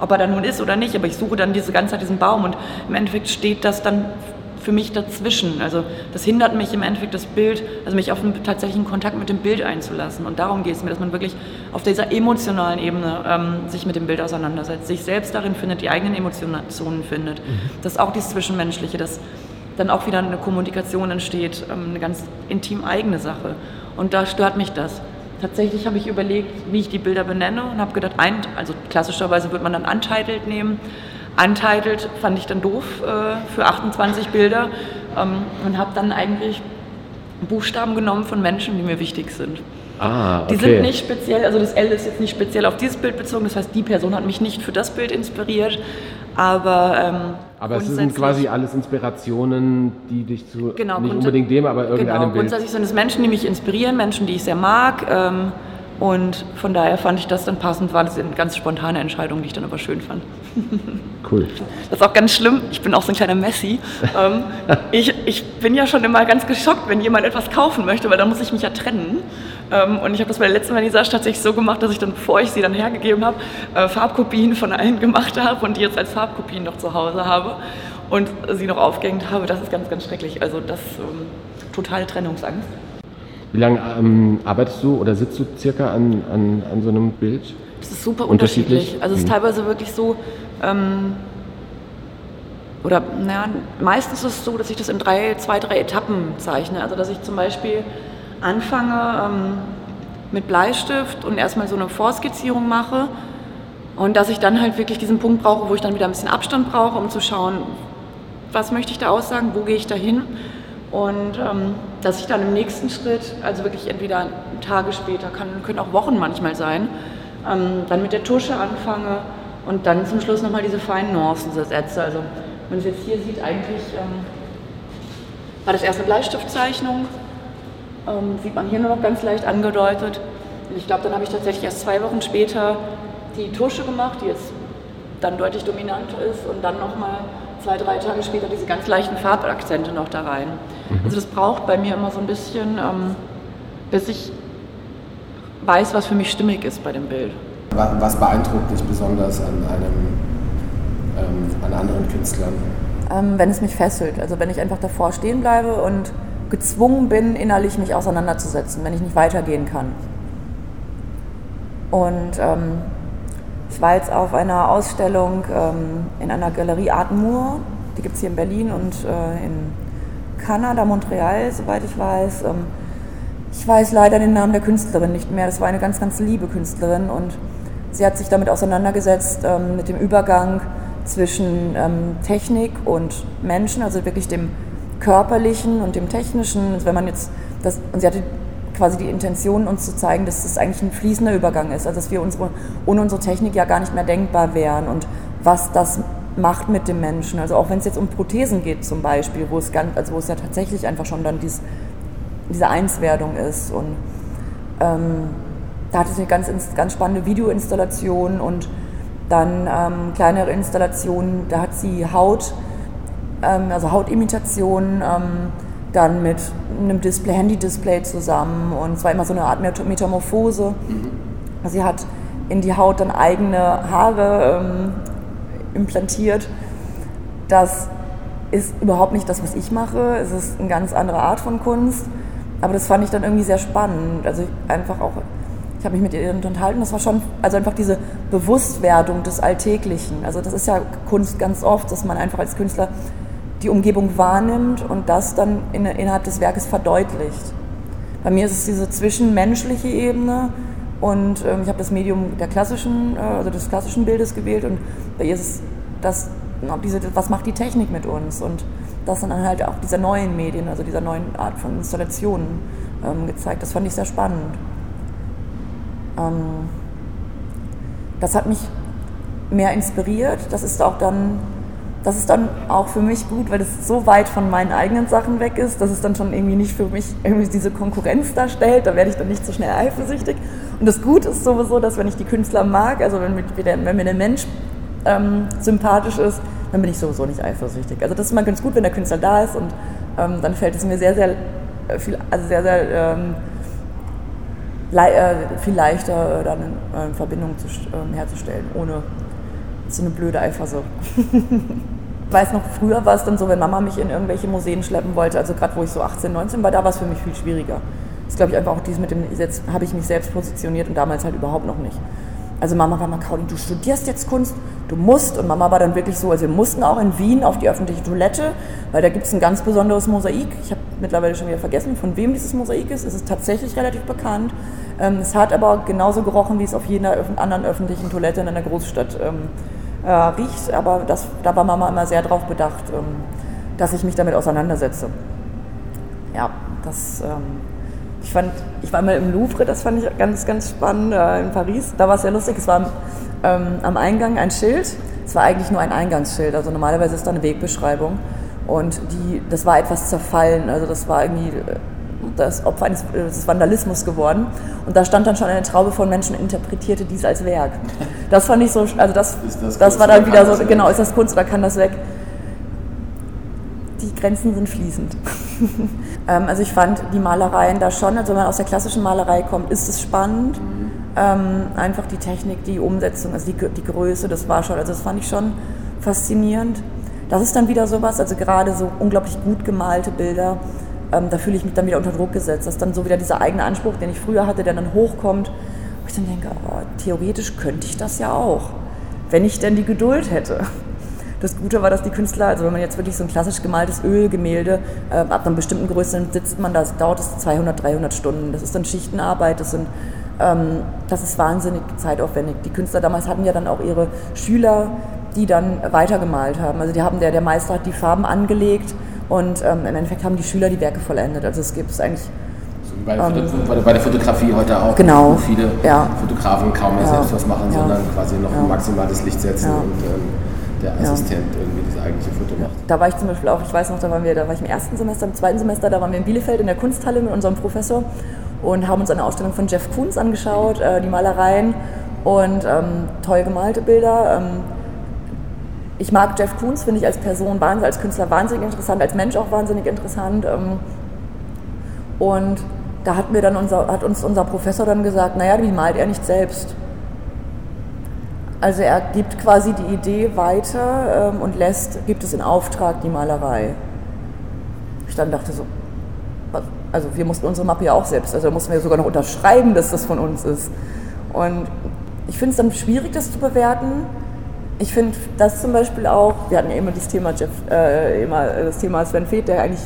ob er da nun ist oder nicht, aber ich suche dann diese ganze Zeit diesen Baum und im Endeffekt steht das dann für mich dazwischen. Also das hindert mich im Endeffekt das Bild, also mich auf einen tatsächlichen Kontakt mit dem Bild einzulassen. Und darum geht es mir, dass man wirklich auf dieser emotionalen Ebene ähm, sich mit dem Bild auseinandersetzt, sich selbst darin findet, die eigenen Emotionen findet. Mhm. Das ist auch dieses Zwischenmenschliche, dass dann auch wieder eine Kommunikation entsteht, ähm, eine ganz intim eigene Sache. Und da stört mich das. Tatsächlich habe ich überlegt, wie ich die Bilder benenne und habe gedacht, ein, also klassischerweise würde man dann Untitled nehmen. Untitled fand ich dann doof äh, für 28 Bilder ähm, und habe dann eigentlich Buchstaben genommen von Menschen, die mir wichtig sind. Ah, okay. Die sind nicht speziell, also das L ist jetzt nicht speziell auf dieses Bild bezogen, das heißt, die Person hat mich nicht für das Bild inspiriert, aber. Ähm, aber es sind quasi alles Inspirationen, die dich zu genau, nicht unbedingt dem, aber irgendeinem genau, Bild. Grundsätzlich sind es Menschen, die mich inspirieren, Menschen, die ich sehr mag. Ähm, und von daher fand ich das dann passend, war das eine ganz spontane Entscheidung, die ich dann aber schön fand. Cool. Das ist auch ganz schlimm, ich bin auch so ein kleiner Messi. ähm, ich, ich bin ja schon immer ganz geschockt, wenn jemand etwas kaufen möchte, weil dann muss ich mich ja trennen. Ähm, und ich habe das bei der letzten Vernissage tatsächlich so gemacht, dass ich dann, bevor ich sie dann hergegeben habe, äh, Farbkopien von allen gemacht habe und die jetzt als Farbkopien noch zu Hause habe und sie noch aufgehängt habe. Das ist ganz, ganz schrecklich. Also das ähm, totale Trennungsangst. Wie lange ähm, arbeitest du oder sitzt du circa an, an, an so einem Bild? Das ist super unterschiedlich. Also es ist mhm. teilweise wirklich so, ähm, oder naja, meistens ist es so, dass ich das in drei, zwei, drei Etappen zeichne. Also dass ich zum Beispiel anfange ähm, mit Bleistift und erstmal so eine Vorskizzierung mache und dass ich dann halt wirklich diesen Punkt brauche, wo ich dann wieder ein bisschen Abstand brauche, um zu schauen, was möchte ich da aussagen, wo gehe ich da hin und ähm, dass ich dann im nächsten Schritt, also wirklich entweder Tage später, kann, können auch Wochen manchmal sein, ähm, dann mit der Tusche anfange und dann zum Schluss nochmal diese feinen Nuancen setze. Also wenn man es jetzt hier sieht, eigentlich ähm, war das erste Bleistiftzeichnung, ähm, sieht man hier nur noch ganz leicht angedeutet. Und ich glaube, dann habe ich tatsächlich erst zwei Wochen später die Tusche gemacht, die jetzt dann deutlich dominant ist und dann nochmal zwei, drei Tage später diese ganz leichten Farbakzente noch da rein. Mhm. Also das braucht bei mir immer so ein bisschen, ähm, bis ich weiß, was für mich stimmig ist bei dem Bild. Was beeindruckt dich besonders an einem ähm, an anderen Künstlern? Ähm, wenn es mich fesselt, also wenn ich einfach davor stehen bleibe und gezwungen bin, innerlich mich auseinanderzusetzen, wenn ich nicht weitergehen kann. Und ähm, ich war jetzt auf einer Ausstellung ähm, in einer Galerie Art Moor, die gibt es hier in Berlin und äh, in Kanada, Montreal, soweit ich weiß. Ich weiß leider den Namen der Künstlerin nicht mehr. Das war eine ganz, ganz liebe Künstlerin und sie hat sich damit auseinandergesetzt, ähm, mit dem Übergang zwischen ähm, Technik und Menschen, also wirklich dem körperlichen und dem technischen. Also wenn man jetzt das, und sie hatte quasi die Intention, uns zu zeigen, dass es eigentlich ein fließender Übergang ist, also dass wir unsere, ohne unsere Technik ja gar nicht mehr denkbar wären und was das macht mit dem Menschen. Also auch wenn es jetzt um Prothesen geht zum Beispiel, wo es, ganz, also wo es ja tatsächlich einfach schon dann dies, diese Einswerdung ist. Und ähm, da hatte sie eine ganz, ganz spannende Videoinstallation und dann ähm, kleinere Installationen, da hat sie Haut, ähm, also Hautimitation, ähm, dann mit einem Display, Handy-Display zusammen und es war immer so eine Art Metamorphose. Mhm. Sie hat in die Haut dann eigene Haare ähm, implantiert. Das ist überhaupt nicht das, was ich mache. Es ist eine ganz andere Art von Kunst. Aber das fand ich dann irgendwie sehr spannend. Also einfach auch, ich habe mich mit ihr unterhalten. Das war schon, also einfach diese Bewusstwerdung des Alltäglichen. Also das ist ja Kunst ganz oft, dass man einfach als Künstler die Umgebung wahrnimmt und das dann in, innerhalb des Werkes verdeutlicht. Bei mir ist es diese zwischenmenschliche Ebene und ähm, ich habe das Medium der klassischen, äh, also des klassischen Bildes gewählt und bei ihr ist es das, diese, was macht die Technik mit uns und das dann halt auch dieser neuen Medien, also dieser neuen Art von Installationen ähm, gezeigt. Das fand ich sehr spannend. Ähm, das hat mich mehr inspiriert. Das ist auch dann das ist dann auch für mich gut, weil es so weit von meinen eigenen Sachen weg ist, dass es dann schon irgendwie nicht für mich irgendwie diese Konkurrenz darstellt. Da werde ich dann nicht so schnell eifersüchtig. Und das Gute ist sowieso, dass wenn ich die Künstler mag, also wenn mir, wenn mir der Mensch ähm, sympathisch ist, dann bin ich sowieso nicht eifersüchtig. Also das ist mal ganz gut, wenn der Künstler da ist und ähm, dann fällt es mir sehr, sehr äh, viel, also sehr, sehr ähm, le äh, viel leichter, äh, dann äh, Verbindung zu, ähm, herzustellen, ohne so eine blöde Eifersucht. ich weiß noch, früher war es dann so, wenn Mama mich in irgendwelche Museen schleppen wollte, also gerade wo ich so 18, 19 war, da war es für mich viel schwieriger. Das glaube ich, einfach auch dies mit dem, jetzt habe ich mich selbst positioniert und damals halt überhaupt noch nicht. Also Mama war mal, Caroline, du studierst jetzt Kunst, du musst. Und Mama war dann wirklich so, also wir mussten auch in Wien auf die öffentliche Toilette, weil da gibt es ein ganz besonderes Mosaik. Ich habe mittlerweile schon wieder vergessen, von wem dieses Mosaik ist. Es ist tatsächlich relativ bekannt. Ähm, es hat aber genauso gerochen, wie es auf jeder anderen öffentlichen Toilette in einer Großstadt ähm, äh, riecht. Aber das, da war Mama immer sehr darauf bedacht, ähm, dass ich mich damit auseinandersetze. Ja, das, ich fand, ich war mal im Louvre, das fand ich ganz, ganz spannend äh, in Paris. Da war es sehr lustig. Es war ähm, am Eingang ein Schild. Es war eigentlich nur ein Eingangsschild. Also normalerweise ist da eine Wegbeschreibung. Und die, das war etwas zerfallen. Also das war irgendwie äh, das Opfer eines des Vandalismus geworden. Und da stand dann schon eine Traube von Menschen und interpretierte dies als Werk. Das fand ich so, also das, das, das war dann wieder so, genau, ist das Kunst oder kann das weg? Die Grenzen sind fließend. ähm, also ich fand die Malereien da schon, also wenn man aus der klassischen Malerei kommt, ist es spannend. Ähm, einfach die Technik, die Umsetzung, also die, die Größe, das war schon, also das fand ich schon faszinierend. Das ist dann wieder sowas, also gerade so unglaublich gut gemalte Bilder, ähm, da fühle ich mich dann wieder unter Druck gesetzt. Das ist dann so wieder dieser eigene Anspruch, den ich früher hatte, der dann hochkommt, wo ich dann denke, oh, theoretisch könnte ich das ja auch, wenn ich denn die Geduld hätte. Das Gute war, dass die Künstler, also wenn man jetzt wirklich so ein klassisch gemaltes Ölgemälde, äh, ab einer bestimmten Größe sitzt man da, dauert es 200, 300 Stunden. Das ist dann Schichtenarbeit, das sind ähm, das ist wahnsinnig zeitaufwendig. Die Künstler damals hatten ja dann auch ihre Schüler, die dann weitergemalt haben. Also die haben, der, der Meister hat die Farben angelegt und ähm, im Endeffekt haben die Schüler die Werke vollendet. Also es gibt es eigentlich. Bei, ähm, bei, der Fotografie heute auch, genau, wo viele ja. Fotografen kaum mehr ja. selbst was machen, ja. sondern quasi noch ja. maximal das Licht setzen und ähm, der Assistent irgendwie das eigentliche Foto macht. Da war ich zum Beispiel auch, ich weiß noch, da waren wir, da war ich im ersten Semester, im zweiten Semester, da waren wir in Bielefeld in der Kunsthalle mit unserem Professor und haben uns eine Ausstellung von Jeff Koons angeschaut, äh, die Malereien und ähm, toll gemalte Bilder. Ähm, ich mag Jeff Koons, finde ich als Person, wahnsinnig, als Künstler wahnsinnig interessant, als Mensch auch wahnsinnig interessant. Ähm, und da hat, mir dann unser, hat uns unser Professor dann gesagt, naja, wie malt er nicht selbst? Also er gibt quasi die Idee weiter ähm, und lässt, gibt es in Auftrag die Malerei. Ich dann dachte so, also wir mussten unsere Mappe ja auch selbst, also da mussten wir sogar noch unterschreiben, dass das von uns ist. Und ich finde es dann schwierig, das zu bewerten, ich finde das zum Beispiel auch, wir hatten ja immer das Thema Jeff, äh, immer das Thema Sven Feth, der eigentlich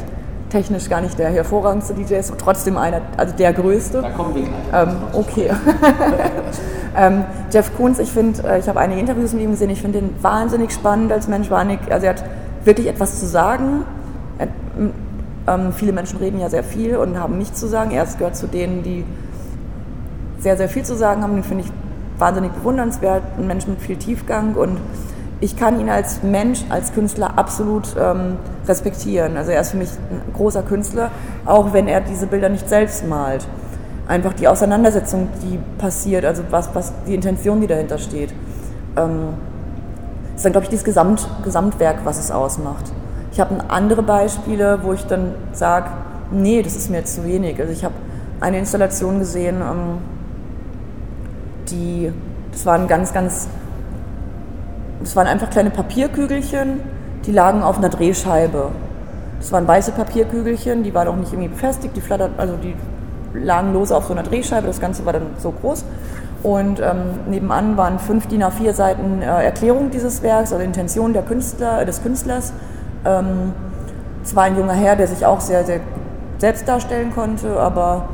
technisch gar nicht der hervorragendste DJ ist, trotzdem einer, also der größte. Da kommen wir gleich. Ähm, okay. ähm, Jeff Koons, ich finde, äh, ich habe einige Interviews mit ihm gesehen, ich finde ihn wahnsinnig spannend als Mensch, wahnsinnig, also er hat wirklich etwas zu sagen. Er, ähm, viele Menschen reden ja sehr viel und haben nichts zu sagen. Er gehört zu denen, die sehr, sehr viel zu sagen haben. Den finde ich wahnsinnig bewundernswert, ein Mensch mit viel Tiefgang und ich kann ihn als Mensch, als Künstler absolut ähm, respektieren. Also er ist für mich ein großer Künstler, auch wenn er diese Bilder nicht selbst malt. Einfach die Auseinandersetzung, die passiert, also was, was die Intention, die dahinter steht. Ähm, ist dann, glaube ich, dieses Gesamt, Gesamtwerk, was es ausmacht. Ich habe andere Beispiele, wo ich dann sage, nee, das ist mir jetzt zu wenig. Also ich habe eine Installation gesehen, ähm, die, das waren ganz, ganz, das waren einfach kleine Papierkügelchen, die lagen auf einer Drehscheibe. Das waren weiße Papierkügelchen, die waren auch nicht irgendwie befestigt, die flattert, also die lagen lose auf so einer Drehscheibe, das Ganze war dann so groß. Und ähm, nebenan waren fünf DIN A4 Seiten äh, Erklärung dieses Werks, also Intention der Künstler, des Künstlers. Ähm, es war ein junger Herr, der sich auch sehr, sehr selbst darstellen konnte, aber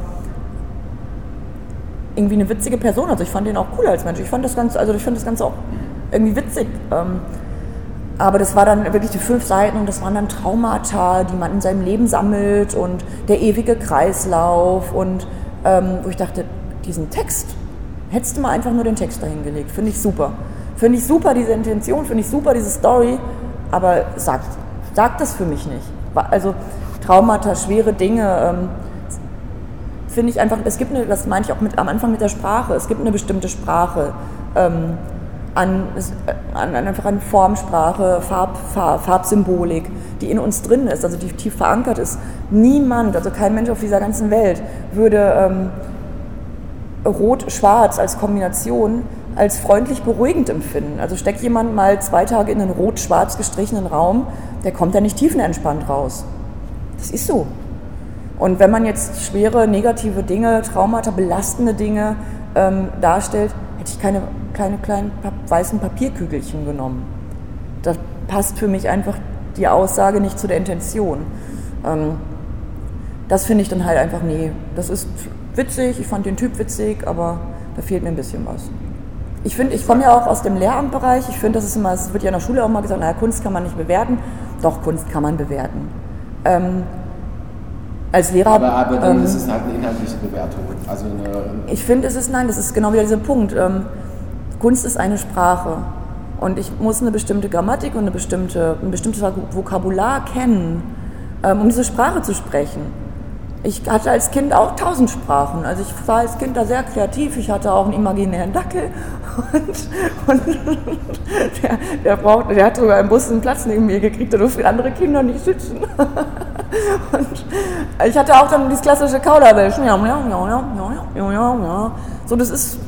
irgendwie eine witzige Person. Also ich fand ihn auch cool als Mensch. Ich fand das Ganze, also ich fand das Ganze auch irgendwie witzig. Ähm, aber das war dann wirklich die fünf Seiten und das waren dann Traumata, die man in seinem Leben sammelt und der ewige Kreislauf und ähm, wo ich dachte, diesen Text, hättest du mal einfach nur den Text dahin gelegt. Finde ich super. Finde ich super, diese Intention, finde ich super, diese Story, aber sagt, sagt das für mich nicht. Also Traumata, schwere Dinge, ähm, finde ich einfach, es gibt eine, das meine ich auch mit, am Anfang mit der Sprache, es gibt eine bestimmte Sprache ähm, an, an, einfach an Formsprache, Farb, Farb, Farbsymbolik, die in uns drin ist, also die tief verankert ist. Niemand, also kein Mensch auf dieser ganzen Welt würde ähm, Rot-Schwarz als Kombination als freundlich beruhigend empfinden. Also steckt jemand mal zwei Tage in einen rot-schwarz gestrichenen Raum, der kommt ja nicht tiefenentspannt raus. Das ist so. Und wenn man jetzt schwere negative Dinge, Traumata, belastende Dinge ähm, darstellt, ich keine, keine kleinen weißen Papierkügelchen genommen. Da passt für mich einfach die Aussage nicht zu der Intention. Ähm, das finde ich dann halt einfach, nee, das ist witzig, ich fand den Typ witzig, aber da fehlt mir ein bisschen was. Ich finde, ich komme ja auch aus dem Lehramtbereich. Ich finde, das ist immer, es wird ja in der Schule auch mal gesagt, naja, Kunst kann man nicht bewerten. Doch, Kunst kann man bewerten. Ähm, als Lehrer. Aber, aber dann ähm, ist es halt eine inhaltliche Bewertung. Also eine, ich finde, es ist, nein, das ist genau wieder dieser Punkt. Ähm, Kunst ist eine Sprache. Und ich muss eine bestimmte Grammatik und eine bestimmte, ein bestimmtes Vokabular kennen, ähm, um diese Sprache zu sprechen. Ich hatte als Kind auch tausend Sprachen. Also ich war als Kind da sehr kreativ. Ich hatte auch einen imaginären Dackel und, und der, der, braucht, der hat sogar im Bus einen Platz neben mir gekriegt, da durften andere Kinder nicht sitzen. Und ich hatte auch dann dieses klassische Kauderwelschen. Ja, ja, ja, ja, ja, ja, ja. So, das ist.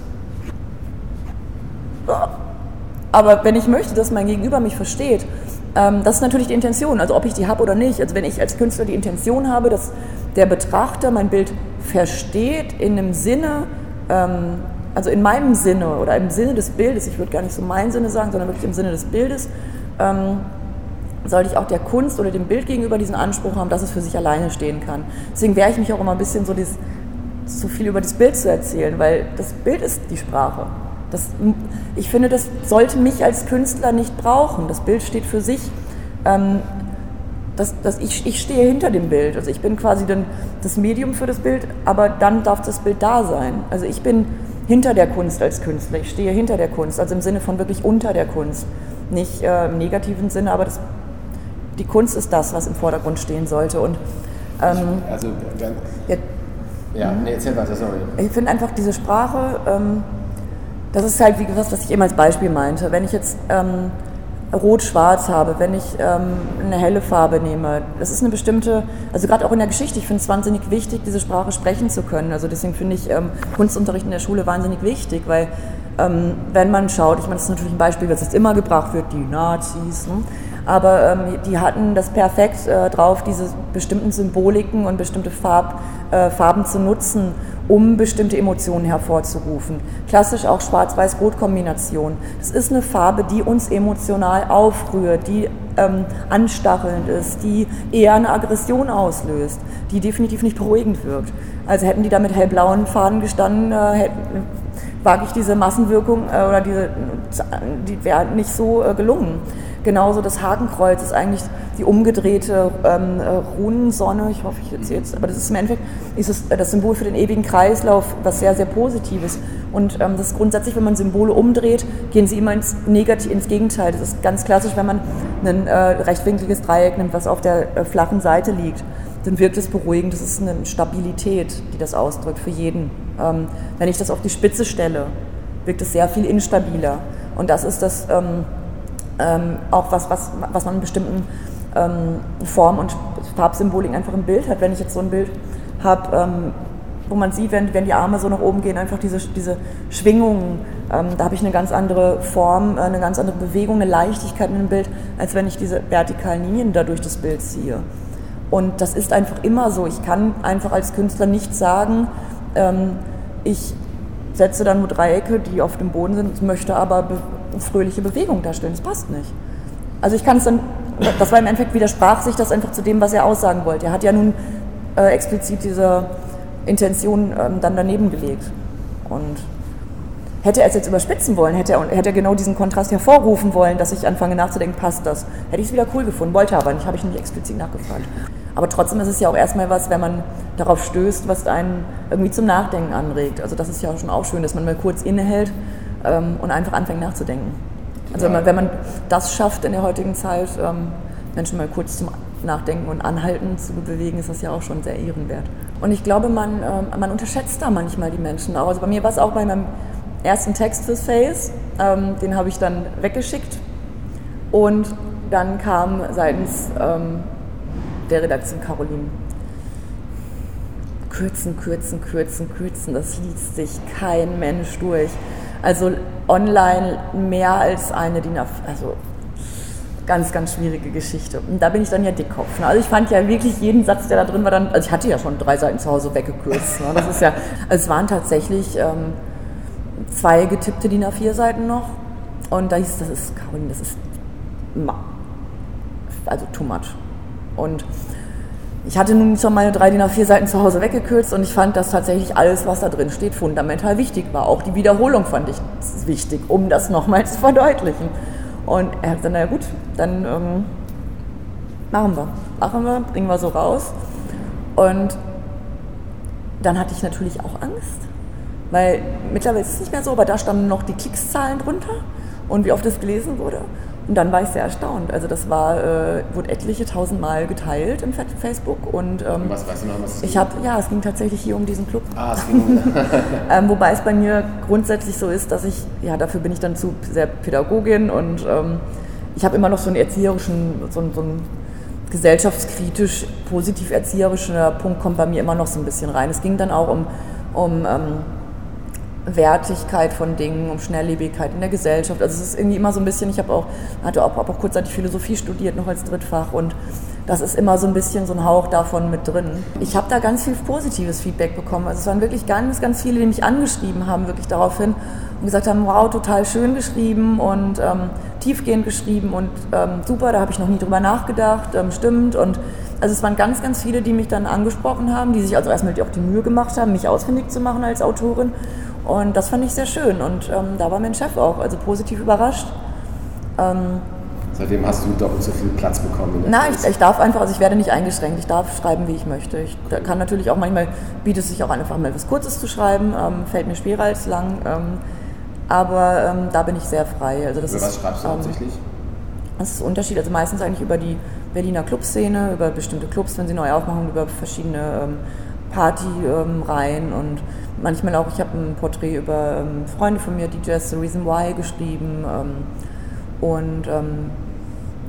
Aber wenn ich möchte, dass mein Gegenüber mich versteht, ähm, das ist natürlich die Intention, also ob ich die habe oder nicht. Also wenn ich als Künstler die Intention habe, dass der Betrachter mein Bild versteht in einem Sinne, ähm, also in meinem Sinne oder im Sinne des Bildes, ich würde gar nicht so mein Sinne sagen, sondern wirklich im Sinne des Bildes, ähm, sollte ich auch der Kunst oder dem Bild gegenüber diesen Anspruch haben, dass es für sich alleine stehen kann. Deswegen wehre ich mich auch immer ein bisschen so, dieses, so viel über das Bild zu erzählen, weil das Bild ist die Sprache. Das, ich finde, das sollte mich als Künstler nicht brauchen. Das Bild steht für sich. Ähm, das, das, ich, ich stehe hinter dem Bild. Also ich bin quasi dann das Medium für das Bild, aber dann darf das Bild da sein. Also ich bin hinter der Kunst als Künstler. Ich stehe hinter der Kunst, also im Sinne von wirklich unter der Kunst. Nicht äh, im negativen Sinne, aber das, die Kunst ist das, was im Vordergrund stehen sollte. Und, ähm, also, ja, ja nee, erzähl weiter, sorry. Ich finde einfach diese Sprache, ähm, das ist halt wie gesagt, was ich eben als Beispiel meinte. Wenn ich jetzt ähm, Rot-Schwarz habe, wenn ich ähm, eine helle Farbe nehme, das ist eine bestimmte, also gerade auch in der Geschichte, ich finde es wahnsinnig wichtig, diese Sprache sprechen zu können. Also deswegen finde ich ähm, Kunstunterricht in der Schule wahnsinnig wichtig, weil ähm, wenn man schaut, ich meine, das ist natürlich ein Beispiel, das jetzt immer gebracht wird, die Nazis, ne? Aber ähm, die hatten das perfekt äh, drauf, diese bestimmten Symboliken und bestimmte Farb, äh, Farben zu nutzen, um bestimmte Emotionen hervorzurufen. Klassisch auch Schwarz-Weiß-Rot-Kombination. Das ist eine Farbe, die uns emotional aufrührt, die ähm, anstachelnd ist, die eher eine Aggression auslöst, die definitiv nicht beruhigend wirkt. Also hätten die da mit hellblauen Faden gestanden, äh, hätten, wage ich diese Massenwirkung äh, oder diese, die wäre nicht so äh, gelungen. Genauso das Hakenkreuz ist eigentlich die umgedrehte ähm, äh, Runensonne. Ich hoffe, ich erzähle jetzt, aber das ist im Endeffekt ist es das Symbol für den ewigen Kreislauf, was sehr, sehr Positives. Und ähm, das ist grundsätzlich, wenn man Symbole umdreht, gehen sie immer ins, Negativ, ins Gegenteil. Das ist ganz klassisch, wenn man ein äh, rechtwinkliges Dreieck nimmt, was auf der äh, flachen Seite liegt dann wirkt es beruhigend. Das ist eine Stabilität, die das ausdrückt für jeden. Ähm, wenn ich das auf die Spitze stelle, wirkt es sehr viel instabiler. Und das ist das ähm, ähm, auch was, was, was man in bestimmten ähm, Formen und Farbsymbolik einfach im Bild hat. Wenn ich jetzt so ein Bild habe, ähm, wo man sieht, wenn, wenn die Arme so nach oben gehen, einfach diese, diese Schwingungen, ähm, da habe ich eine ganz andere Form, äh, eine ganz andere Bewegung, eine Leichtigkeit in dem Bild, als wenn ich diese vertikalen Linien da durch das Bild ziehe. Und das ist einfach immer so. Ich kann einfach als Künstler nicht sagen, ähm, ich setze dann nur Dreiecke, die auf dem Boden sind, möchte aber be fröhliche Bewegung darstellen. Das passt nicht. Also ich kann es dann, das war im Endeffekt widersprach sich das einfach zu dem, was er aussagen wollte. Er hat ja nun äh, explizit diese Intention ähm, dann daneben gelegt. Und hätte er es jetzt überspitzen wollen, hätte er, hätte er genau diesen Kontrast hervorrufen wollen, dass ich anfange nachzudenken, passt das, hätte ich es wieder cool gefunden, wollte aber nicht, habe ich nicht explizit nachgefragt. Aber trotzdem ist es ja auch erstmal was, wenn man darauf stößt, was einen irgendwie zum Nachdenken anregt. Also das ist ja schon auch schön, dass man mal kurz innehält ähm, und einfach anfängt nachzudenken. Also wenn man, wenn man, das schafft in der heutigen Zeit, ähm, Menschen mal kurz zum Nachdenken und Anhalten zu bewegen, ist das ja auch schon sehr ehrenwert. Und ich glaube, man, ähm, man unterschätzt da manchmal die Menschen auch. Also bei mir war es auch bei meinem ersten Text fürs Face, ähm, den habe ich dann weggeschickt und dann kam seitens ähm, der Redaktion Caroline. Kürzen, kürzen, kürzen, kürzen, das liest sich kein Mensch durch. Also online mehr als eine DIN A4, also ganz, ganz schwierige Geschichte. Und da bin ich dann ja Dickkopf. Ne? Also ich fand ja wirklich jeden Satz, der da drin war, dann, also ich hatte ja schon drei Seiten zu Hause weggekürzt. Ne? Das ist ja, also es waren tatsächlich ähm, zwei getippte DIN A4 Seiten noch. Und da hieß es, das ist, Caroline, das ist, also too much. Und ich hatte nun schon meine drei DIN A4 Seiten zu Hause weggekürzt und ich fand, dass tatsächlich alles, was da drin steht, fundamental wichtig war. Auch die Wiederholung fand ich wichtig, um das nochmal zu verdeutlichen. Und er hat gesagt, na gut, dann ähm, machen wir. Machen wir, bringen wir so raus. Und dann hatte ich natürlich auch Angst, weil mittlerweile ist es nicht mehr so, aber da standen noch die Klickszahlen drunter und wie oft es gelesen wurde. Und dann war ich sehr erstaunt. Also das war, äh, wurde etliche tausendmal geteilt im Facebook. Und, ähm, was weißt du noch, was Ich habe, ja, es ging tatsächlich hier um diesen Club. Ah, es ging ähm, Wobei es bei mir grundsätzlich so ist, dass ich, ja, dafür bin ich dann zu sehr Pädagogin und ähm, ich habe immer noch so einen erzieherischen, so, so einen gesellschaftskritisch, positiv erzieherischer Punkt kommt bei mir immer noch so ein bisschen rein. Es ging dann auch um, um ähm, Wertigkeit von Dingen, um Schnelllebigkeit in der Gesellschaft. Also es ist irgendwie immer so ein bisschen, ich habe auch, hatte auch, auch kurzzeitig Philosophie studiert, noch als Drittfach und das ist immer so ein bisschen so ein Hauch davon mit drin. Ich habe da ganz viel positives Feedback bekommen. Also es waren wirklich ganz, ganz viele, die mich angeschrieben haben, wirklich daraufhin und gesagt haben, wow, total schön geschrieben und ähm, tiefgehend geschrieben und ähm, super, da habe ich noch nie drüber nachgedacht, ähm, stimmt. Und also es waren ganz, ganz viele, die mich dann angesprochen haben, die sich also erstmal auch die Mühe gemacht haben, mich ausfindig zu machen als Autorin. Und das fand ich sehr schön. Und ähm, da war mein Chef auch, also positiv überrascht. Ähm, Seitdem hast du doppelt so viel Platz bekommen. Nein, ich, ich, darf einfach, also ich werde nicht eingeschränkt. Ich darf schreiben, wie ich möchte. Ich kann natürlich auch manchmal, bietet es sich auch einfach mal was Kurzes zu schreiben, ähm, fällt mir schwerer als lang. Ähm, aber ähm, da bin ich sehr frei. Also das über ist, was schreibst du ähm, hauptsächlich? Das ist Unterschied. Also meistens eigentlich über die Berliner Clubszene, über bestimmte Clubs, wenn sie neu aufmachen, über verschiedene ähm, Partyreihen und manchmal auch, ich habe ein Porträt über ähm, Freunde von mir, DJs, The Reason Why geschrieben. Ähm, und ähm,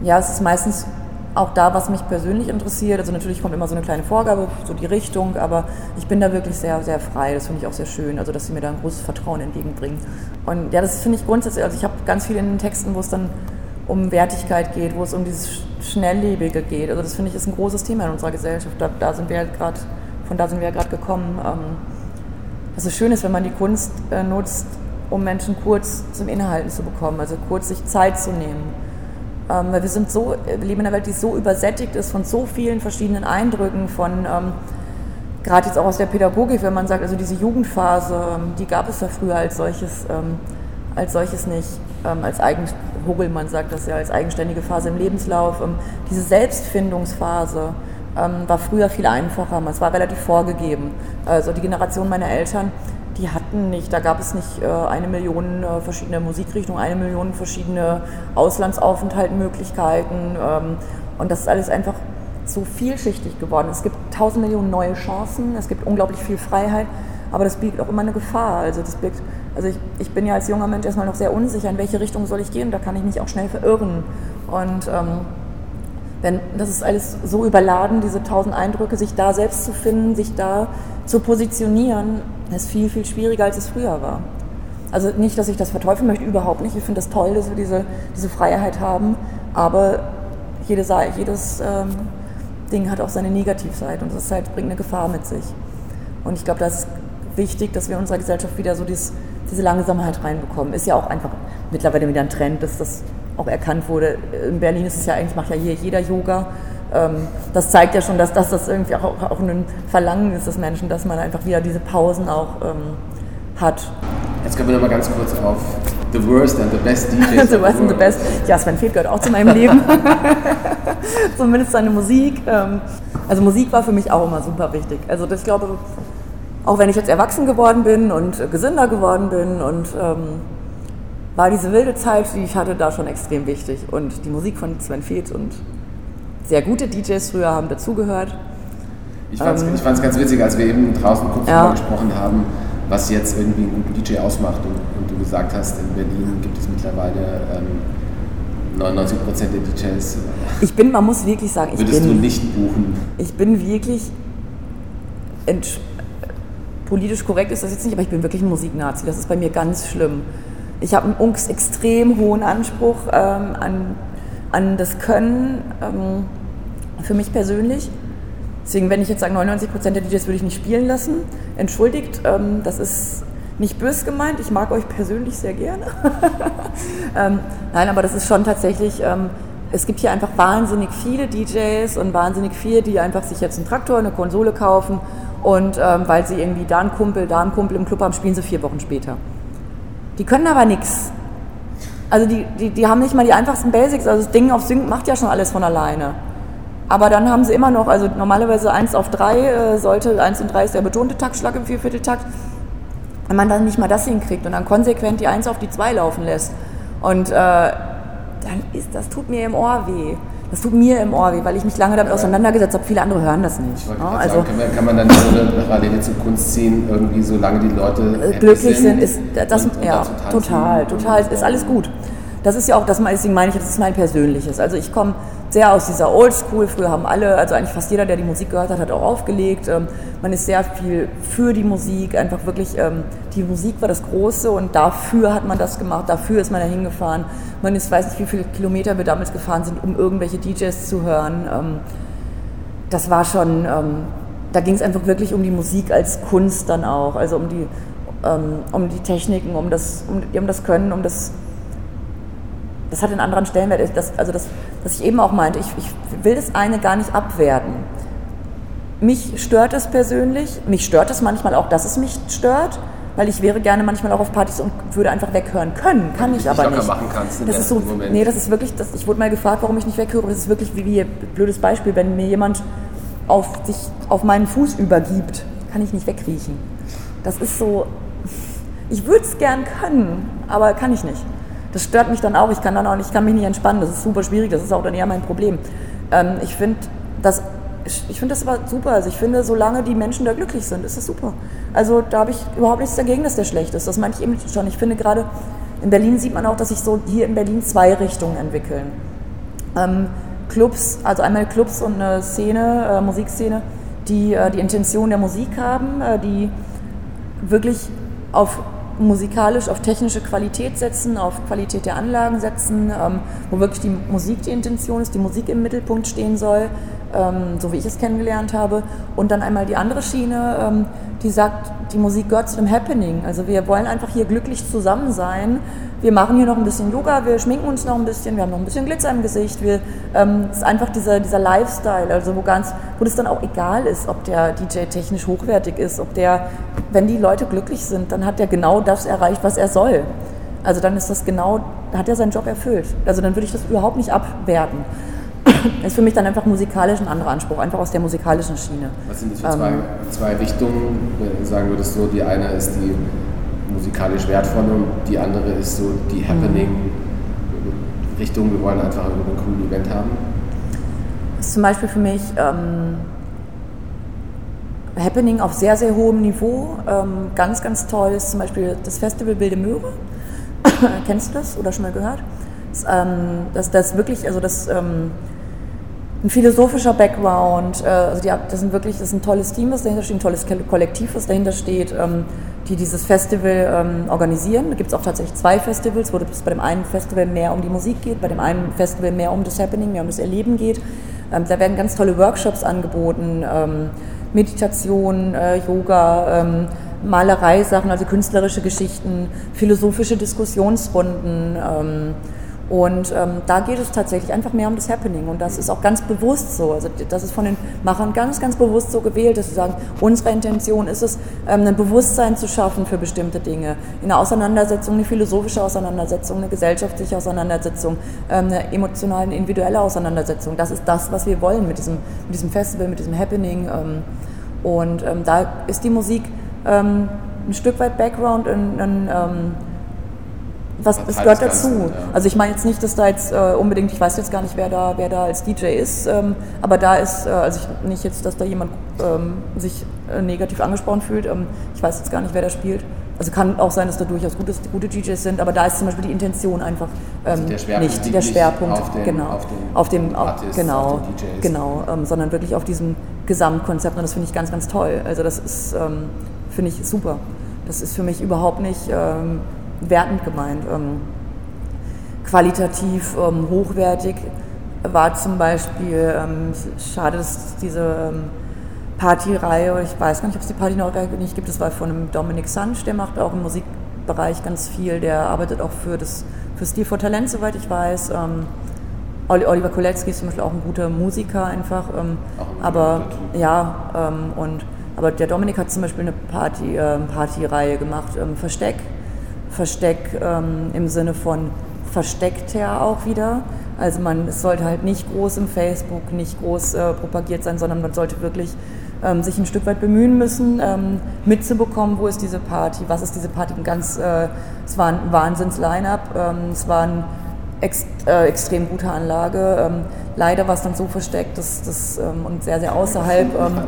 ja, es ist meistens auch da, was mich persönlich interessiert. Also natürlich kommt immer so eine kleine Vorgabe, so die Richtung, aber ich bin da wirklich sehr, sehr frei. Das finde ich auch sehr schön, also dass sie mir da ein großes Vertrauen entgegenbringen. Und ja, das finde ich grundsätzlich, also ich habe ganz viel in den Texten, wo es dann um Wertigkeit geht, wo es um dieses Schnelllebige geht. Also das finde ich ist ein großes Thema in unserer Gesellschaft. Da, da sind wir halt gerade, von da sind wir ja gerade gekommen. Ähm, es schön ist, wenn man die Kunst äh, nutzt, um Menschen kurz zum Innehalten zu bekommen, also kurz sich Zeit zu nehmen. Ähm, weil wir sind so, wir leben in einer Welt, die so übersättigt ist von so vielen verschiedenen Eindrücken, von ähm, gerade jetzt auch aus der Pädagogik, wenn man sagt, also diese Jugendphase, ähm, die gab es ja früher als solches, ähm, als solches nicht, ähm, als eigen, Hogelmann sagt das ja, als eigenständige Phase im Lebenslauf. Ähm, diese Selbstfindungsphase, ähm, war früher viel einfacher. Es war relativ vorgegeben. Also die Generation meiner Eltern, die hatten nicht, da gab es nicht äh, eine Million äh, verschiedene Musikrichtungen, eine Million verschiedene Auslandsaufenthaltmöglichkeiten. Ähm, und das ist alles einfach so vielschichtig geworden. Es gibt tausend Millionen neue Chancen, es gibt unglaublich viel Freiheit, aber das birgt auch immer eine Gefahr. Also, das birgt, also ich, ich bin ja als junger Mensch erstmal noch sehr unsicher, in welche Richtung soll ich gehen, da kann ich mich auch schnell verirren. Und ähm, wenn, das ist alles so überladen, diese tausend Eindrücke, sich da selbst zu finden, sich da zu positionieren, ist viel, viel schwieriger, als es früher war. Also nicht, dass ich das verteufeln möchte, überhaupt nicht. Ich finde das toll, dass wir diese, diese Freiheit haben, aber jede, jedes ähm, Ding hat auch seine Negativseite und das halt, bringt eine Gefahr mit sich. Und ich glaube, das ist wichtig, dass wir in unserer Gesellschaft wieder so dieses, diese Langsamkeit reinbekommen. Ist ja auch einfach mittlerweile wieder ein Trend, dass das auch erkannt wurde. In Berlin ist es ja eigentlich, macht ja hier jeder Yoga. Ähm, das zeigt ja schon, dass, dass das irgendwie auch, auch ein Verlangen ist des Menschen, dass man einfach wieder diese Pausen auch ähm, hat. Jetzt kommen wir nochmal ganz kurz auf The Worst and the Best DJs. the Worst and the Best. Ja, Sven Feth gehört auch zu meinem Leben. Zumindest seine Musik. Ähm, also Musik war für mich auch immer super wichtig. Also das, ich glaube, auch wenn ich jetzt erwachsen geworden bin und gesünder geworden bin und ähm, war diese wilde Zeit, die ich hatte, da schon extrem wichtig. Und die Musik von Sven Feth und sehr gute DJs früher haben dazugehört. Ich fand es ähm, ganz witzig, als wir eben draußen kurz ja. gesprochen haben, was jetzt irgendwie einen guten DJ ausmacht. Und, und, du gesagt hast, in Berlin gibt es mittlerweile ähm, 99 Prozent der DJs. Ich bin, man muss wirklich sagen, ich würdest bin, du nicht buchen. Ich bin wirklich politisch korrekt ist das jetzt nicht, aber ich bin wirklich ein Musiknazi. Das ist bei mir ganz schlimm. Ich habe einen extrem hohen Anspruch ähm, an, an das Können ähm, für mich persönlich. Deswegen, wenn ich jetzt sage, 99 Prozent der DJs würde ich nicht spielen lassen, entschuldigt, ähm, das ist nicht bös gemeint. Ich mag euch persönlich sehr gerne. ähm, nein, aber das ist schon tatsächlich, ähm, es gibt hier einfach wahnsinnig viele DJs und wahnsinnig viele, die einfach sich jetzt einen Traktor, eine Konsole kaufen und ähm, weil sie irgendwie da einen Kumpel, da einen Kumpel im Club haben, spielen sie vier Wochen später. Die können aber nichts. Also die, die, die haben nicht mal die einfachsten Basics. Also das Ding auf Sync macht ja schon alles von alleine. Aber dann haben sie immer noch, also normalerweise 1 auf 3 äh, sollte, 1 und 3 ist der betonte Taktschlag im Viervierteltakt. Wenn man dann nicht mal das hinkriegt und dann konsequent die 1 auf die 2 laufen lässt. Und äh, dann ist, das tut mir im Ohr weh. Das tut mir im Ohr weh, weil ich mich lange damit auseinandergesetzt habe. Viele andere hören das nicht. Ja, also, sagen, kann, man, kann man dann so eine Parallele zur Kunst ziehen, irgendwie solange die Leute glücklich sind, ist das und, ja und total, total, ist alles gut. Das ist ja auch, das, deswegen meine ich, das ist mein persönliches. Also ich komme sehr aus dieser Oldschool. Früher haben alle, also eigentlich fast jeder, der die Musik gehört hat, hat auch aufgelegt. Ähm, man ist sehr viel für die Musik, einfach wirklich, ähm, die Musik war das Große und dafür hat man das gemacht, dafür ist man da hingefahren. Man ist, weiß nicht, wie viele Kilometer wir damals gefahren sind, um irgendwelche DJs zu hören. Ähm, das war schon, da ging es einfach wirklich um die Musik als Kunst dann auch, also um die, um die Techniken, um das, um, um das Können, um das das hat einen anderen Stellenwert. Das, also das, was ich eben auch meinte, ich, ich will das eine gar nicht abwerten. Mich stört es persönlich, mich stört es manchmal auch, dass es mich stört, weil ich wäre gerne manchmal auch auf Partys und würde einfach weghören können, kann ich aber nicht. Machen kannst das ist so, Moment. nee, das ist wirklich, das, ich wurde mal gefragt, warum ich nicht weghöre. Das ist wirklich wie, wie blödes Beispiel, wenn mir jemand auf sich auf meinen Fuß übergibt, kann ich nicht wegriechen. Das ist so, ich würde es gern können, aber kann ich nicht das stört mich dann auch. Ich kann dann auch nicht, ich kann mich nicht entspannen. Das ist super schwierig. Das ist auch dann eher mein Problem. Ähm, ich finde das, ich finde das aber super. Also ich finde, solange die Menschen da glücklich sind, ist das super. Also da habe ich überhaupt nichts dagegen, dass der schlecht ist. Das meine ich eben schon. Ich finde gerade in Berlin sieht man auch, dass sich so hier in Berlin zwei Richtungen entwickeln. Ähm, Clubs, also einmal Clubs und eine Szene, äh, Musikszene, die äh, die Intention der Musik haben, äh, die wirklich auf musikalisch auf technische Qualität setzen, auf Qualität der Anlagen setzen, ähm, wo wirklich die Musik die Intention ist, die Musik im Mittelpunkt stehen soll, ähm, so wie ich es kennengelernt habe. Und dann einmal die andere Schiene, ähm, die sagt, die Musik gehört zu dem Happening. Also wir wollen einfach hier glücklich zusammen sein. Wir machen hier noch ein bisschen Yoga, wir schminken uns noch ein bisschen, wir haben noch ein bisschen Glitzer im Gesicht. Ähm, es ist einfach dieser, dieser Lifestyle, also wo ganz, wo das dann auch egal ist, ob der DJ technisch hochwertig ist, ob der, wenn die Leute glücklich sind, dann hat er genau das erreicht, was er soll. Also dann ist das genau, hat er seinen Job erfüllt. Also dann würde ich das überhaupt nicht abwerten. Ist für mich dann einfach musikalisch ein anderer Anspruch, einfach aus der musikalischen Schiene. Was sind das für zwei, ähm, zwei Richtungen? Sagen würdest du, die eine ist die musikalisch wertvolle und die andere ist so die mhm. Happening-Richtung. Wir wollen einfach ein cooles Event haben. Das ist zum Beispiel für mich ähm, Happening auf sehr, sehr hohem Niveau. Ähm, ganz, ganz toll ist zum Beispiel das Festival Wilde Möhre. Kennst du das oder schon mal gehört? Das, ähm, das, das wirklich, also das ähm, ein philosophischer Background. Äh, also die, das sind wirklich, das ist ein tolles Team, was dahinter steht, ein tolles Kollektiv, was dahinter steht, ähm, die dieses Festival ähm, organisieren. Da gibt es auch tatsächlich zwei Festivals, wo es bei dem einen Festival mehr um die Musik geht, bei dem einen Festival mehr um das Happening, mehr um das Erleben geht. Ähm, da werden ganz tolle Workshops angeboten, Meditation, äh, Yoga, Malerei-Sachen, also künstlerische Geschichten, philosophische Diskussionsrunden. Und ähm, da geht es tatsächlich einfach mehr um das Happening. Und das ist auch ganz bewusst so. Also das ist von den Machern ganz, ganz bewusst so gewählt, dass sie sagen, unsere Intention ist es, ähm, ein Bewusstsein zu schaffen für bestimmte Dinge. In einer Auseinandersetzung, eine philosophische Auseinandersetzung, eine gesellschaftliche Auseinandersetzung, ähm, eine emotionale, eine individuelle Auseinandersetzung. Das ist das, was wir wollen mit diesem, mit diesem Festival, mit diesem Happening. Ähm, und ähm, da ist die Musik ähm, ein Stück weit Background, ein, ein was, es gehört dazu. Ganze, ja. Also ich meine jetzt nicht, dass da jetzt äh, unbedingt, ich weiß jetzt gar nicht, wer da, wer da als DJ ist, ähm, aber da ist, äh, also ich, nicht jetzt, dass da jemand ähm, sich äh, negativ angesprochen fühlt. Ähm, ich weiß jetzt gar nicht, wer da spielt. Also kann auch sein, dass da durchaus gute, gute DJs sind, aber da ist zum Beispiel die Intention einfach also der ähm, nicht der Schwerpunkt, auf den, genau, auf, den auf dem, Artists, genau, auf genau, ähm, sondern wirklich auf diesem Gesamtkonzept und das finde ich ganz, ganz toll. Also das ist, ähm, finde ich super. Das ist für mich überhaupt nicht wertend gemeint. Ähm, qualitativ ähm, hochwertig war zum Beispiel, ähm, schade, dass diese ähm, Partyreihe, ich weiß gar nicht, ob es die Party noch nicht gibt, das war von einem Dominik Sanch, der macht auch im Musikbereich ganz viel, der arbeitet auch für das für Stil for Talent, soweit ich weiß. Ähm, Oliver Kolecki ist zum Beispiel auch ein guter Musiker einfach, ähm, aber ja, ähm, und aber der Dominik hat zum Beispiel eine Party, äh, Partyreihe gemacht, ähm, Versteck, Versteck ähm, im Sinne von versteckt ja auch wieder. Also man, es sollte halt nicht groß im Facebook, nicht groß äh, propagiert sein, sondern man sollte wirklich ähm, sich ein Stück weit bemühen müssen, ähm, mitzubekommen, wo ist diese Party, was ist diese Party. Ganz, äh, es war ein Wahnsinns-Line-Up, ähm, es war eine ex, äh, extrem gute Anlage. Ähm, leider war es dann so versteckt dass, dass, ähm, und sehr, sehr außerhalb, ähm,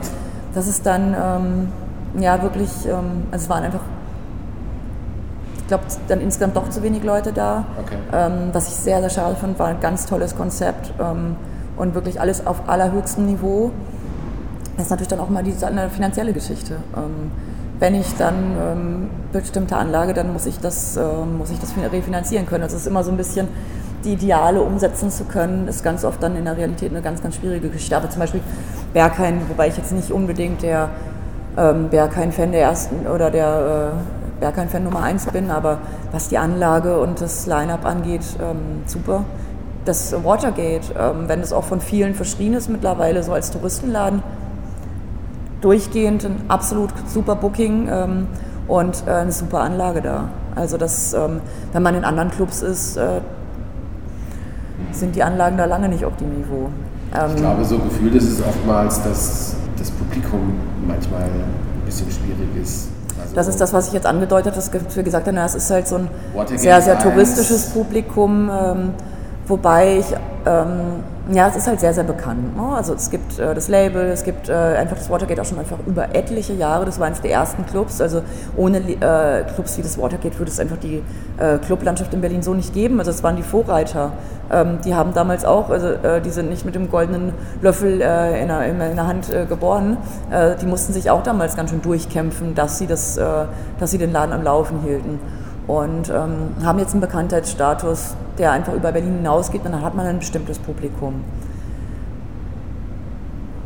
dass es dann ja wirklich, also es waren einfach ich glaube, dann insgesamt doch zu wenig Leute da. Okay. Ähm, was ich sehr, sehr schade fand, war ein ganz tolles Konzept ähm, und wirklich alles auf allerhöchstem Niveau. Das ist natürlich dann auch mal die, eine finanzielle Geschichte. Ähm, wenn ich dann ähm, bestimmte Anlage, dann muss ich das, ähm, muss ich das refinanzieren können. Also es ist immer so ein bisschen die Ideale umsetzen zu können, ist ganz oft dann in der Realität eine ganz, ganz schwierige Geschichte. Aber zum Beispiel Berghain, wobei ich jetzt nicht unbedingt der ähm, Berghain-Fan der ersten oder der Berghain-Fan Nummer 1 bin, aber was die Anlage und das Line-Up angeht, ähm, super. Das Watergate, ähm, wenn es auch von vielen verschrien ist mittlerweile, so als Touristenladen, durchgehend ein absolut super Booking ähm, und äh, eine super Anlage da. Also das, ähm, wenn man in anderen Clubs ist, äh, sind die Anlagen da lange nicht auf dem Niveau. ich ähm, glaube, so gefühlt ist es oftmals, dass das Publikum manchmal ein bisschen schwierig ist das ist das, was ich jetzt angedeutet habe, dass wir gesagt haben, es ist halt so ein sehr, sehr touristisches Publikum, ähm, wobei ich, ähm, ja, es ist halt sehr, sehr bekannt. Ne? Also es gibt äh, das Label, es gibt äh, einfach das Watergate auch schon einfach über etliche Jahre. Das war eines der ersten Clubs. Also ohne äh, Clubs wie das Watergate würde es einfach die äh, Clublandschaft in Berlin so nicht geben. Also es waren die Vorreiter. Ähm, die haben damals auch, also äh, die sind nicht mit dem goldenen Löffel äh, in, der, in, der, Hand geboren. Die mussten sich auch damals ganz schön durchkämpfen, dass sie, das, dass sie den Laden am Laufen hielten. Und ähm, haben jetzt einen Bekanntheitsstatus, der einfach über Berlin hinausgeht, und dann hat man ein bestimmtes Publikum.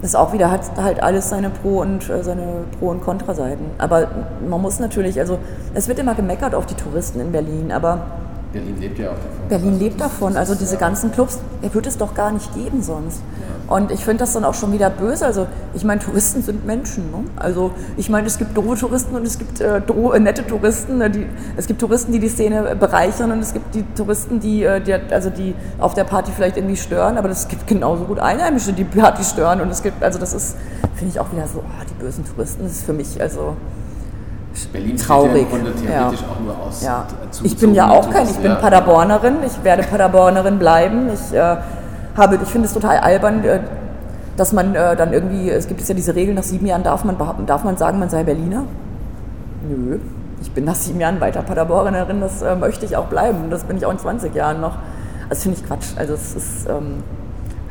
Das auch wieder, hat halt alles seine Pro- und äh, seine Pro- und Kontraseiten. Aber man muss natürlich, also es wird immer gemeckert auf die Touristen in Berlin, aber Berlin lebt ja auch davon. Berlin also lebt davon. Also diese ganzen Clubs, er wird es doch gar nicht geben sonst. Ja. Und ich finde das dann auch schon wieder böse. Also ich meine, Touristen sind Menschen. Ne? Also ich meine, es gibt Drohtouristen und es gibt äh, äh, nette Touristen. Ne? Die, es gibt Touristen, die die Szene bereichern und es gibt die Touristen, die, äh, die, also die auf der Party vielleicht irgendwie stören. Aber es gibt genauso gut Einheimische, die Party stören. Und es gibt, also das ist, finde ich auch wieder so, oh, die bösen Touristen, das ist für mich, also Berlin traurig. Ja theoretisch ja. auch nur aus. Ja. Ich bin ja auch kein, ich bin Paderbornerin, ich werde Paderbornerin bleiben. Ich äh, habe, ich finde es total albern, äh, dass man äh, dann irgendwie, es gibt ja diese Regel, nach sieben Jahren darf man behaupten, darf man sagen, man sei Berliner? Nö. Ich bin nach sieben Jahren weiter Paderbornerin, das äh, möchte ich auch bleiben. Das bin ich auch in 20 Jahren noch. Das finde ich Quatsch. Also es ist, ähm,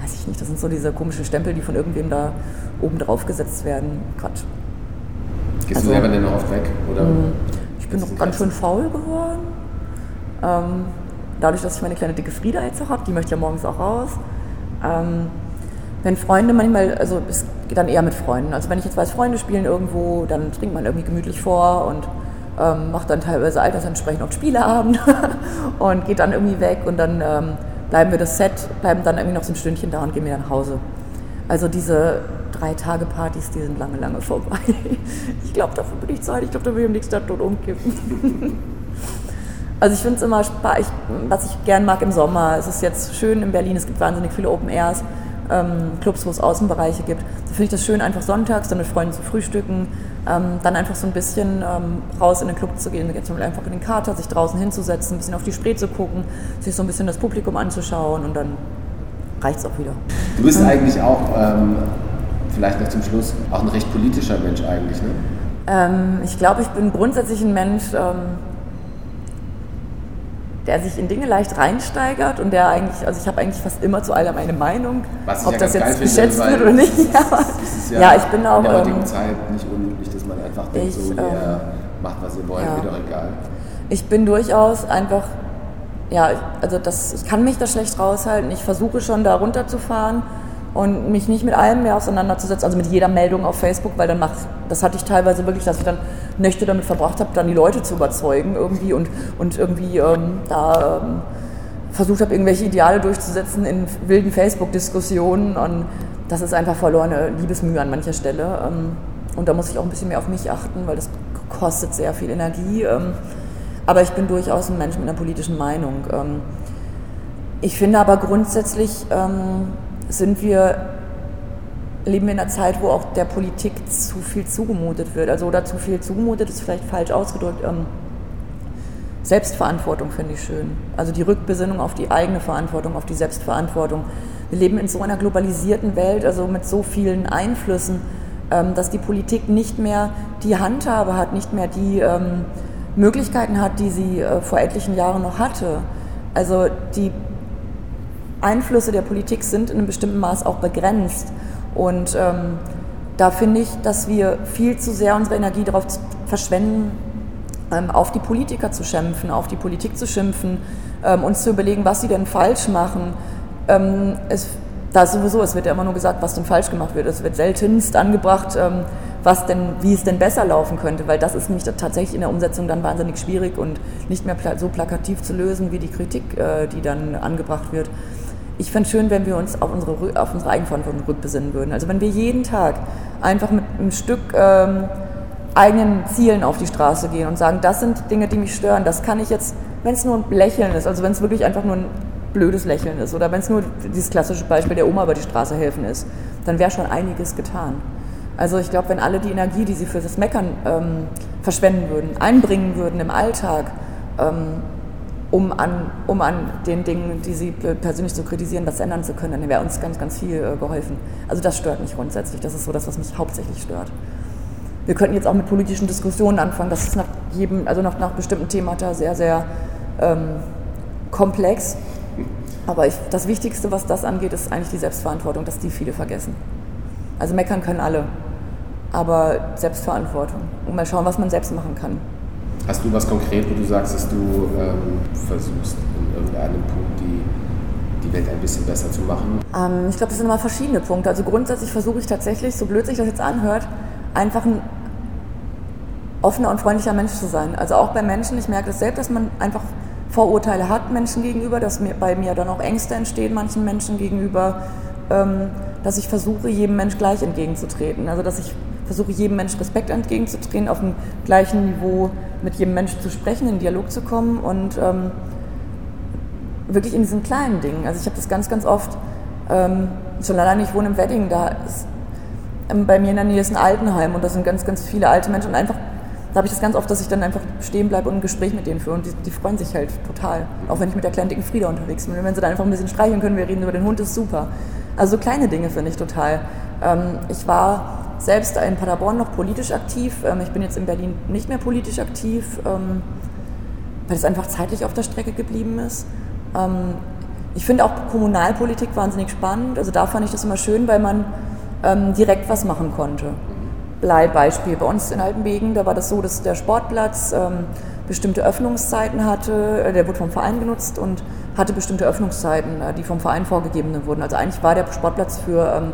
weiß ich nicht, das sind so diese komischen Stempel, die von irgendwem da oben drauf gesetzt werden. Quatsch. Gehst also, du selber denn noch oft weg? Oder? Ich bin noch ganz schön faul geworden. Ähm, dadurch, dass ich meine kleine dicke Frieda jetzt auch habe, die möchte ja morgens auch raus. Ähm, wenn Freunde manchmal, also es geht dann eher mit Freunden. Also wenn ich jetzt weiß, Freunde spielen irgendwo, dann trinkt man irgendwie gemütlich vor und ähm, macht dann teilweise altersentsprechend auch Spieleabend und geht dann irgendwie weg und dann ähm, bleiben wir das Set, bleiben dann irgendwie noch so ein Stündchen da und gehen wieder nach Hause. Also diese drei Tage Partys, die sind lange, lange vorbei. Ich glaube, dafür bin ich Zeit. Ich glaube, da will ich am nächsten Tag tot umkippen. Also ich finde es immer, ich, was ich gern mag im Sommer, es ist jetzt schön in Berlin, es gibt wahnsinnig viele Open Airs, ähm, Clubs, wo es Außenbereiche gibt. Da finde ich das schön, einfach sonntags dann mit Freunden zu frühstücken, ähm, dann einfach so ein bisschen ähm, raus in den Club zu gehen, jetzt einfach in den Kater, sich draußen hinzusetzen, ein bisschen auf die Spree zu gucken, sich so ein bisschen das Publikum anzuschauen und dann reicht es auch wieder. Du bist eigentlich auch ähm, vielleicht noch zum Schluss, auch ein recht politischer Mensch eigentlich, ne? Ähm, ich glaube, ich bin grundsätzlich ein Mensch, ähm, der sich in Dinge leicht reinsteigert und der eigentlich, also ich habe eigentlich fast immer zu allem eine Meinung, Was ob ja das jetzt geschätzt wird oder nicht. Ja, ja, ich bin auch. In der heutigen ähm, Zeit nicht unüblich, dass man einfach denkt, ich, so, ihr ähm, macht, was ihr wollt, ja. mir doch egal. Ich bin durchaus einfach, ja, also das, ich kann mich da schlecht raushalten. Ich versuche schon da runterzufahren und mich nicht mit allem mehr auseinanderzusetzen, also mit jeder Meldung auf Facebook, weil dann macht, das hatte ich teilweise wirklich, dass ich dann Nächte damit verbracht habe, dann die Leute zu überzeugen irgendwie und, und irgendwie ähm, da ähm, versucht habe, irgendwelche Ideale durchzusetzen in wilden Facebook-Diskussionen und das ist einfach verlorene Liebesmühe an mancher Stelle. Ähm, und da muss ich auch ein bisschen mehr auf mich achten, weil das kostet sehr viel Energie. Ähm, aber ich bin durchaus ein Mensch mit einer politischen Meinung. Ähm, Ich finde aber grundsätzlich ähm, sind wir, leben wir in einer Zeit, wo auch der Politik zu viel zugemutet wird. Also oder zu viel zugemutet ist vielleicht falsch ausgedrückt. Ähm, Selbstverantwortung finde ich schön. Also die Rückbesinnung auf die eigene Verantwortung, auf die Selbstverantwortung. Wir leben in so einer globalisierten Welt, also mit so vielen Einflüssen, ähm, dass die Politik nicht mehr die Handhabe hat, nicht mehr die ähm, Möglichkeiten hat, die sie äh, vor etlichen Jahren noch hatte. Also die Einflüsse der Politik sind in einem bestimmten Maß auch begrenzt. Und ähm, da finde ich, dass wir viel zu sehr unsere Energie darauf verschwenden, ähm, auf die Politiker zu schimpfen, auf die Politik zu schimpfen, ähm, uns zu überlegen, was sie denn falsch machen. Ähm, es, da sowieso, es wird ja immer nur gesagt, was denn falsch gemacht wird. Es wird seltenst angebracht, ähm, was denn, wie es denn besser laufen könnte, weil das ist nämlich tatsächlich in der Umsetzung dann wahnsinnig schwierig und nicht mehr so plakativ zu lösen wie die Kritik, äh, die dann angebracht wird. Ich fände es schön, wenn wir uns auf unsere, auf unsere Eigenverantwortung rückbesinnen würden. Also wenn wir jeden Tag einfach mit einem Stück ähm, eigenen Zielen auf die Straße gehen und sagen, das sind Dinge, die mich stören. Das kann ich jetzt, wenn es nur ein Lächeln ist, also wenn es wirklich einfach nur ein blödes Lächeln ist oder wenn es nur dieses klassische Beispiel der Oma über die Straße helfen ist, dann wäre schon einiges getan. Also ich glaube, wenn alle die Energie, die sie für das Meckern ähm, verschwenden würden, einbringen würden im Alltag, ähm, um, an, um an den Dingen, die sie persönlich so kritisieren, was ändern zu können, dann wäre uns ganz, ganz viel äh, geholfen. Also das stört mich grundsätzlich. Das ist so das, was mich hauptsächlich stört. Wir könnten jetzt auch mit politischen Diskussionen anfangen. Das ist nach jedem, also nach, nach bestimmten Themata sehr, sehr ähm, komplex. Aber ich, das Wichtigste, was das angeht, ist eigentlich die Selbstverantwortung, dass die viele vergessen. Also meckern können alle, aber Selbstverantwortung. Und mal schauen, was man selbst machen kann. Hast du was konkret, wo du sagst, dass du ähm, versuchst, in irgendeinem Punkt die, die Welt ein bisschen besser zu machen? Ähm, ich glaube, das sind immer verschiedene Punkte. Also grundsätzlich versuche ich tatsächlich, so blöd sich das jetzt anhört, einfach ein offener und freundlicher Mensch zu sein. Also auch bei Menschen, ich merke das selbst, dass man einfach Vorurteile hat Menschen gegenüber, dass mir, bei mir dann auch Ängste entstehen manchen Menschen gegenüber, ähm, dass ich versuche, jedem Mensch gleich entgegenzutreten. Also dass ich versuche, jedem Mensch Respekt entgegenzutreten, auf dem gleichen Niveau mit jedem Menschen zu sprechen, in Dialog zu kommen und ähm, wirklich in diesen kleinen Dingen. Also ich habe das ganz, ganz oft, ähm, schon allein ich wohne im Wedding, da ist ähm, bei mir in der Nähe ist ein Altenheim und da sind ganz, ganz viele alte Menschen und einfach da habe ich das ganz oft, dass ich dann einfach stehen bleibe und ein Gespräch mit denen führe. Und die, die, freuen sich halt total. Auch wenn ich mit der kleinen dicken Frieda unterwegs bin. Und wenn sie dann einfach ein bisschen streicheln können, wir reden über den Hund, ist super. Also so kleine Dinge finde ich total. Ähm, ich war selbst in Paderborn noch politisch aktiv. Ähm, ich bin jetzt in Berlin nicht mehr politisch aktiv, ähm, weil es einfach zeitlich auf der Strecke geblieben ist. Ähm, ich finde auch Kommunalpolitik wahnsinnig spannend. Also da fand ich das immer schön, weil man direkt was machen konnte. Bleibeispiel. Bei uns in Altenbeken, da war das so, dass der Sportplatz bestimmte Öffnungszeiten hatte, äh, der wurde vom Verein genutzt und hatte bestimmte Öffnungszeiten, äh, die vom Verein vorgegeben wurden. Also eigentlich war der Sportplatz für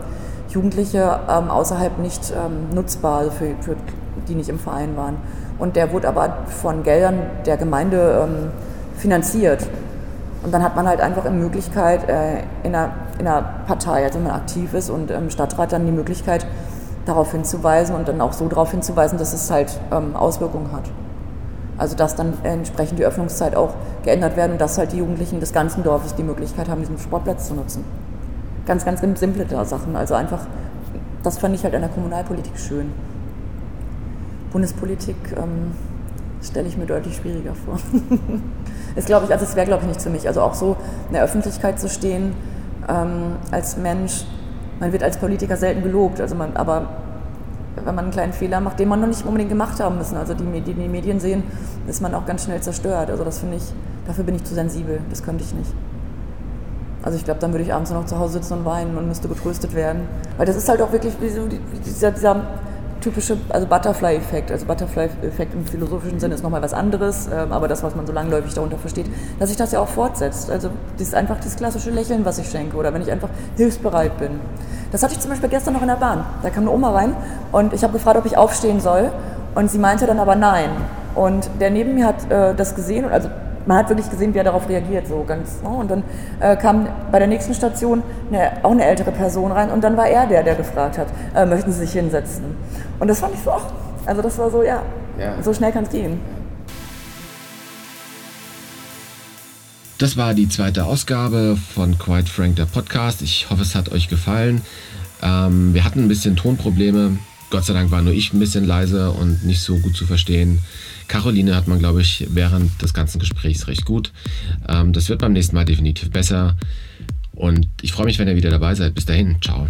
Jugendliche ähm, außerhalb nicht ähm, nutzbar, also für, für, die nicht im Verein waren. Und der wurde aber von Geldern der Gemeinde ähm, finanziert. Und dann hat man halt einfach eine Möglichkeit, äh, in, einer, in einer Partei, also wenn man aktiv ist und im Stadtrat dann die Möglichkeit, darauf hinzuweisen und dann auch so darauf hinzuweisen, dass es halt ähm, Auswirkungen hat. Also dass dann entsprechend die Öffnungszeit auch geändert werden und dass halt die Jugendlichen des ganzen Dorfes die Möglichkeit haben, diesen Sportplatz zu nutzen. Ganz, ganz simple Sachen. Also einfach, das fand ich halt an der Kommunalpolitik schön. Bundespolitik ähm, stelle ich mir deutlich schwieriger vor. ist, glaube ich, also es wäre, glaube ich, nicht für mich. Also auch so in der Öffentlichkeit zu stehen ähm, als Mensch, man wird als Politiker selten gelobt, also man, aber wenn man einen kleinen Fehler macht, den man noch nicht unbedingt gemacht haben müssen, also die, die die Medien sehen, ist man auch ganz schnell zerstört. Also das finde ich, dafür bin ich zu sensibel, das könnte ich nicht. Also ich glaube, dann würde ich abends noch zu Hause sitzen und weinen und müsste getröstet werden. Weil das ist halt auch wirklich dieser, dieser typische, also Butterfly-Effekt. Also Butterfly-Effekt im philosophischen Sinne ist nochmal was anderes, ähm, aber das, was man so langläufig darunter versteht, dass sich das ja auch fortsetzt. Also das ist einfach das klassische Lächeln, was ich schenke oder wenn ich einfach hilfsbereit bin. Das hatte ich zum Beispiel gestern noch in der Bahn. Da kam eine Oma rein und ich habe gefragt, ob ich aufstehen soll und sie meinte dann aber nein. Und der neben mir hat äh, das gesehen und also man hat wirklich gesehen, wie er darauf reagiert, so ganz. Oh, und dann äh, kam bei der nächsten Station eine, auch eine ältere Person rein und dann war er der, der gefragt hat, äh, möchten Sie sich hinsetzen? Und das fand ich so, ach, also das war so, ja, ja. so schnell kann es gehen. Das war die zweite Ausgabe von Quite Frank, der Podcast. Ich hoffe, es hat euch gefallen. Ähm, wir hatten ein bisschen Tonprobleme. Gott sei Dank war nur ich ein bisschen leise und nicht so gut zu verstehen. Caroline hat man, glaube ich, während des ganzen Gesprächs recht gut. Ähm, das wird beim nächsten Mal definitiv besser. Und ich freue mich, wenn ihr wieder dabei seid. Bis dahin, ciao.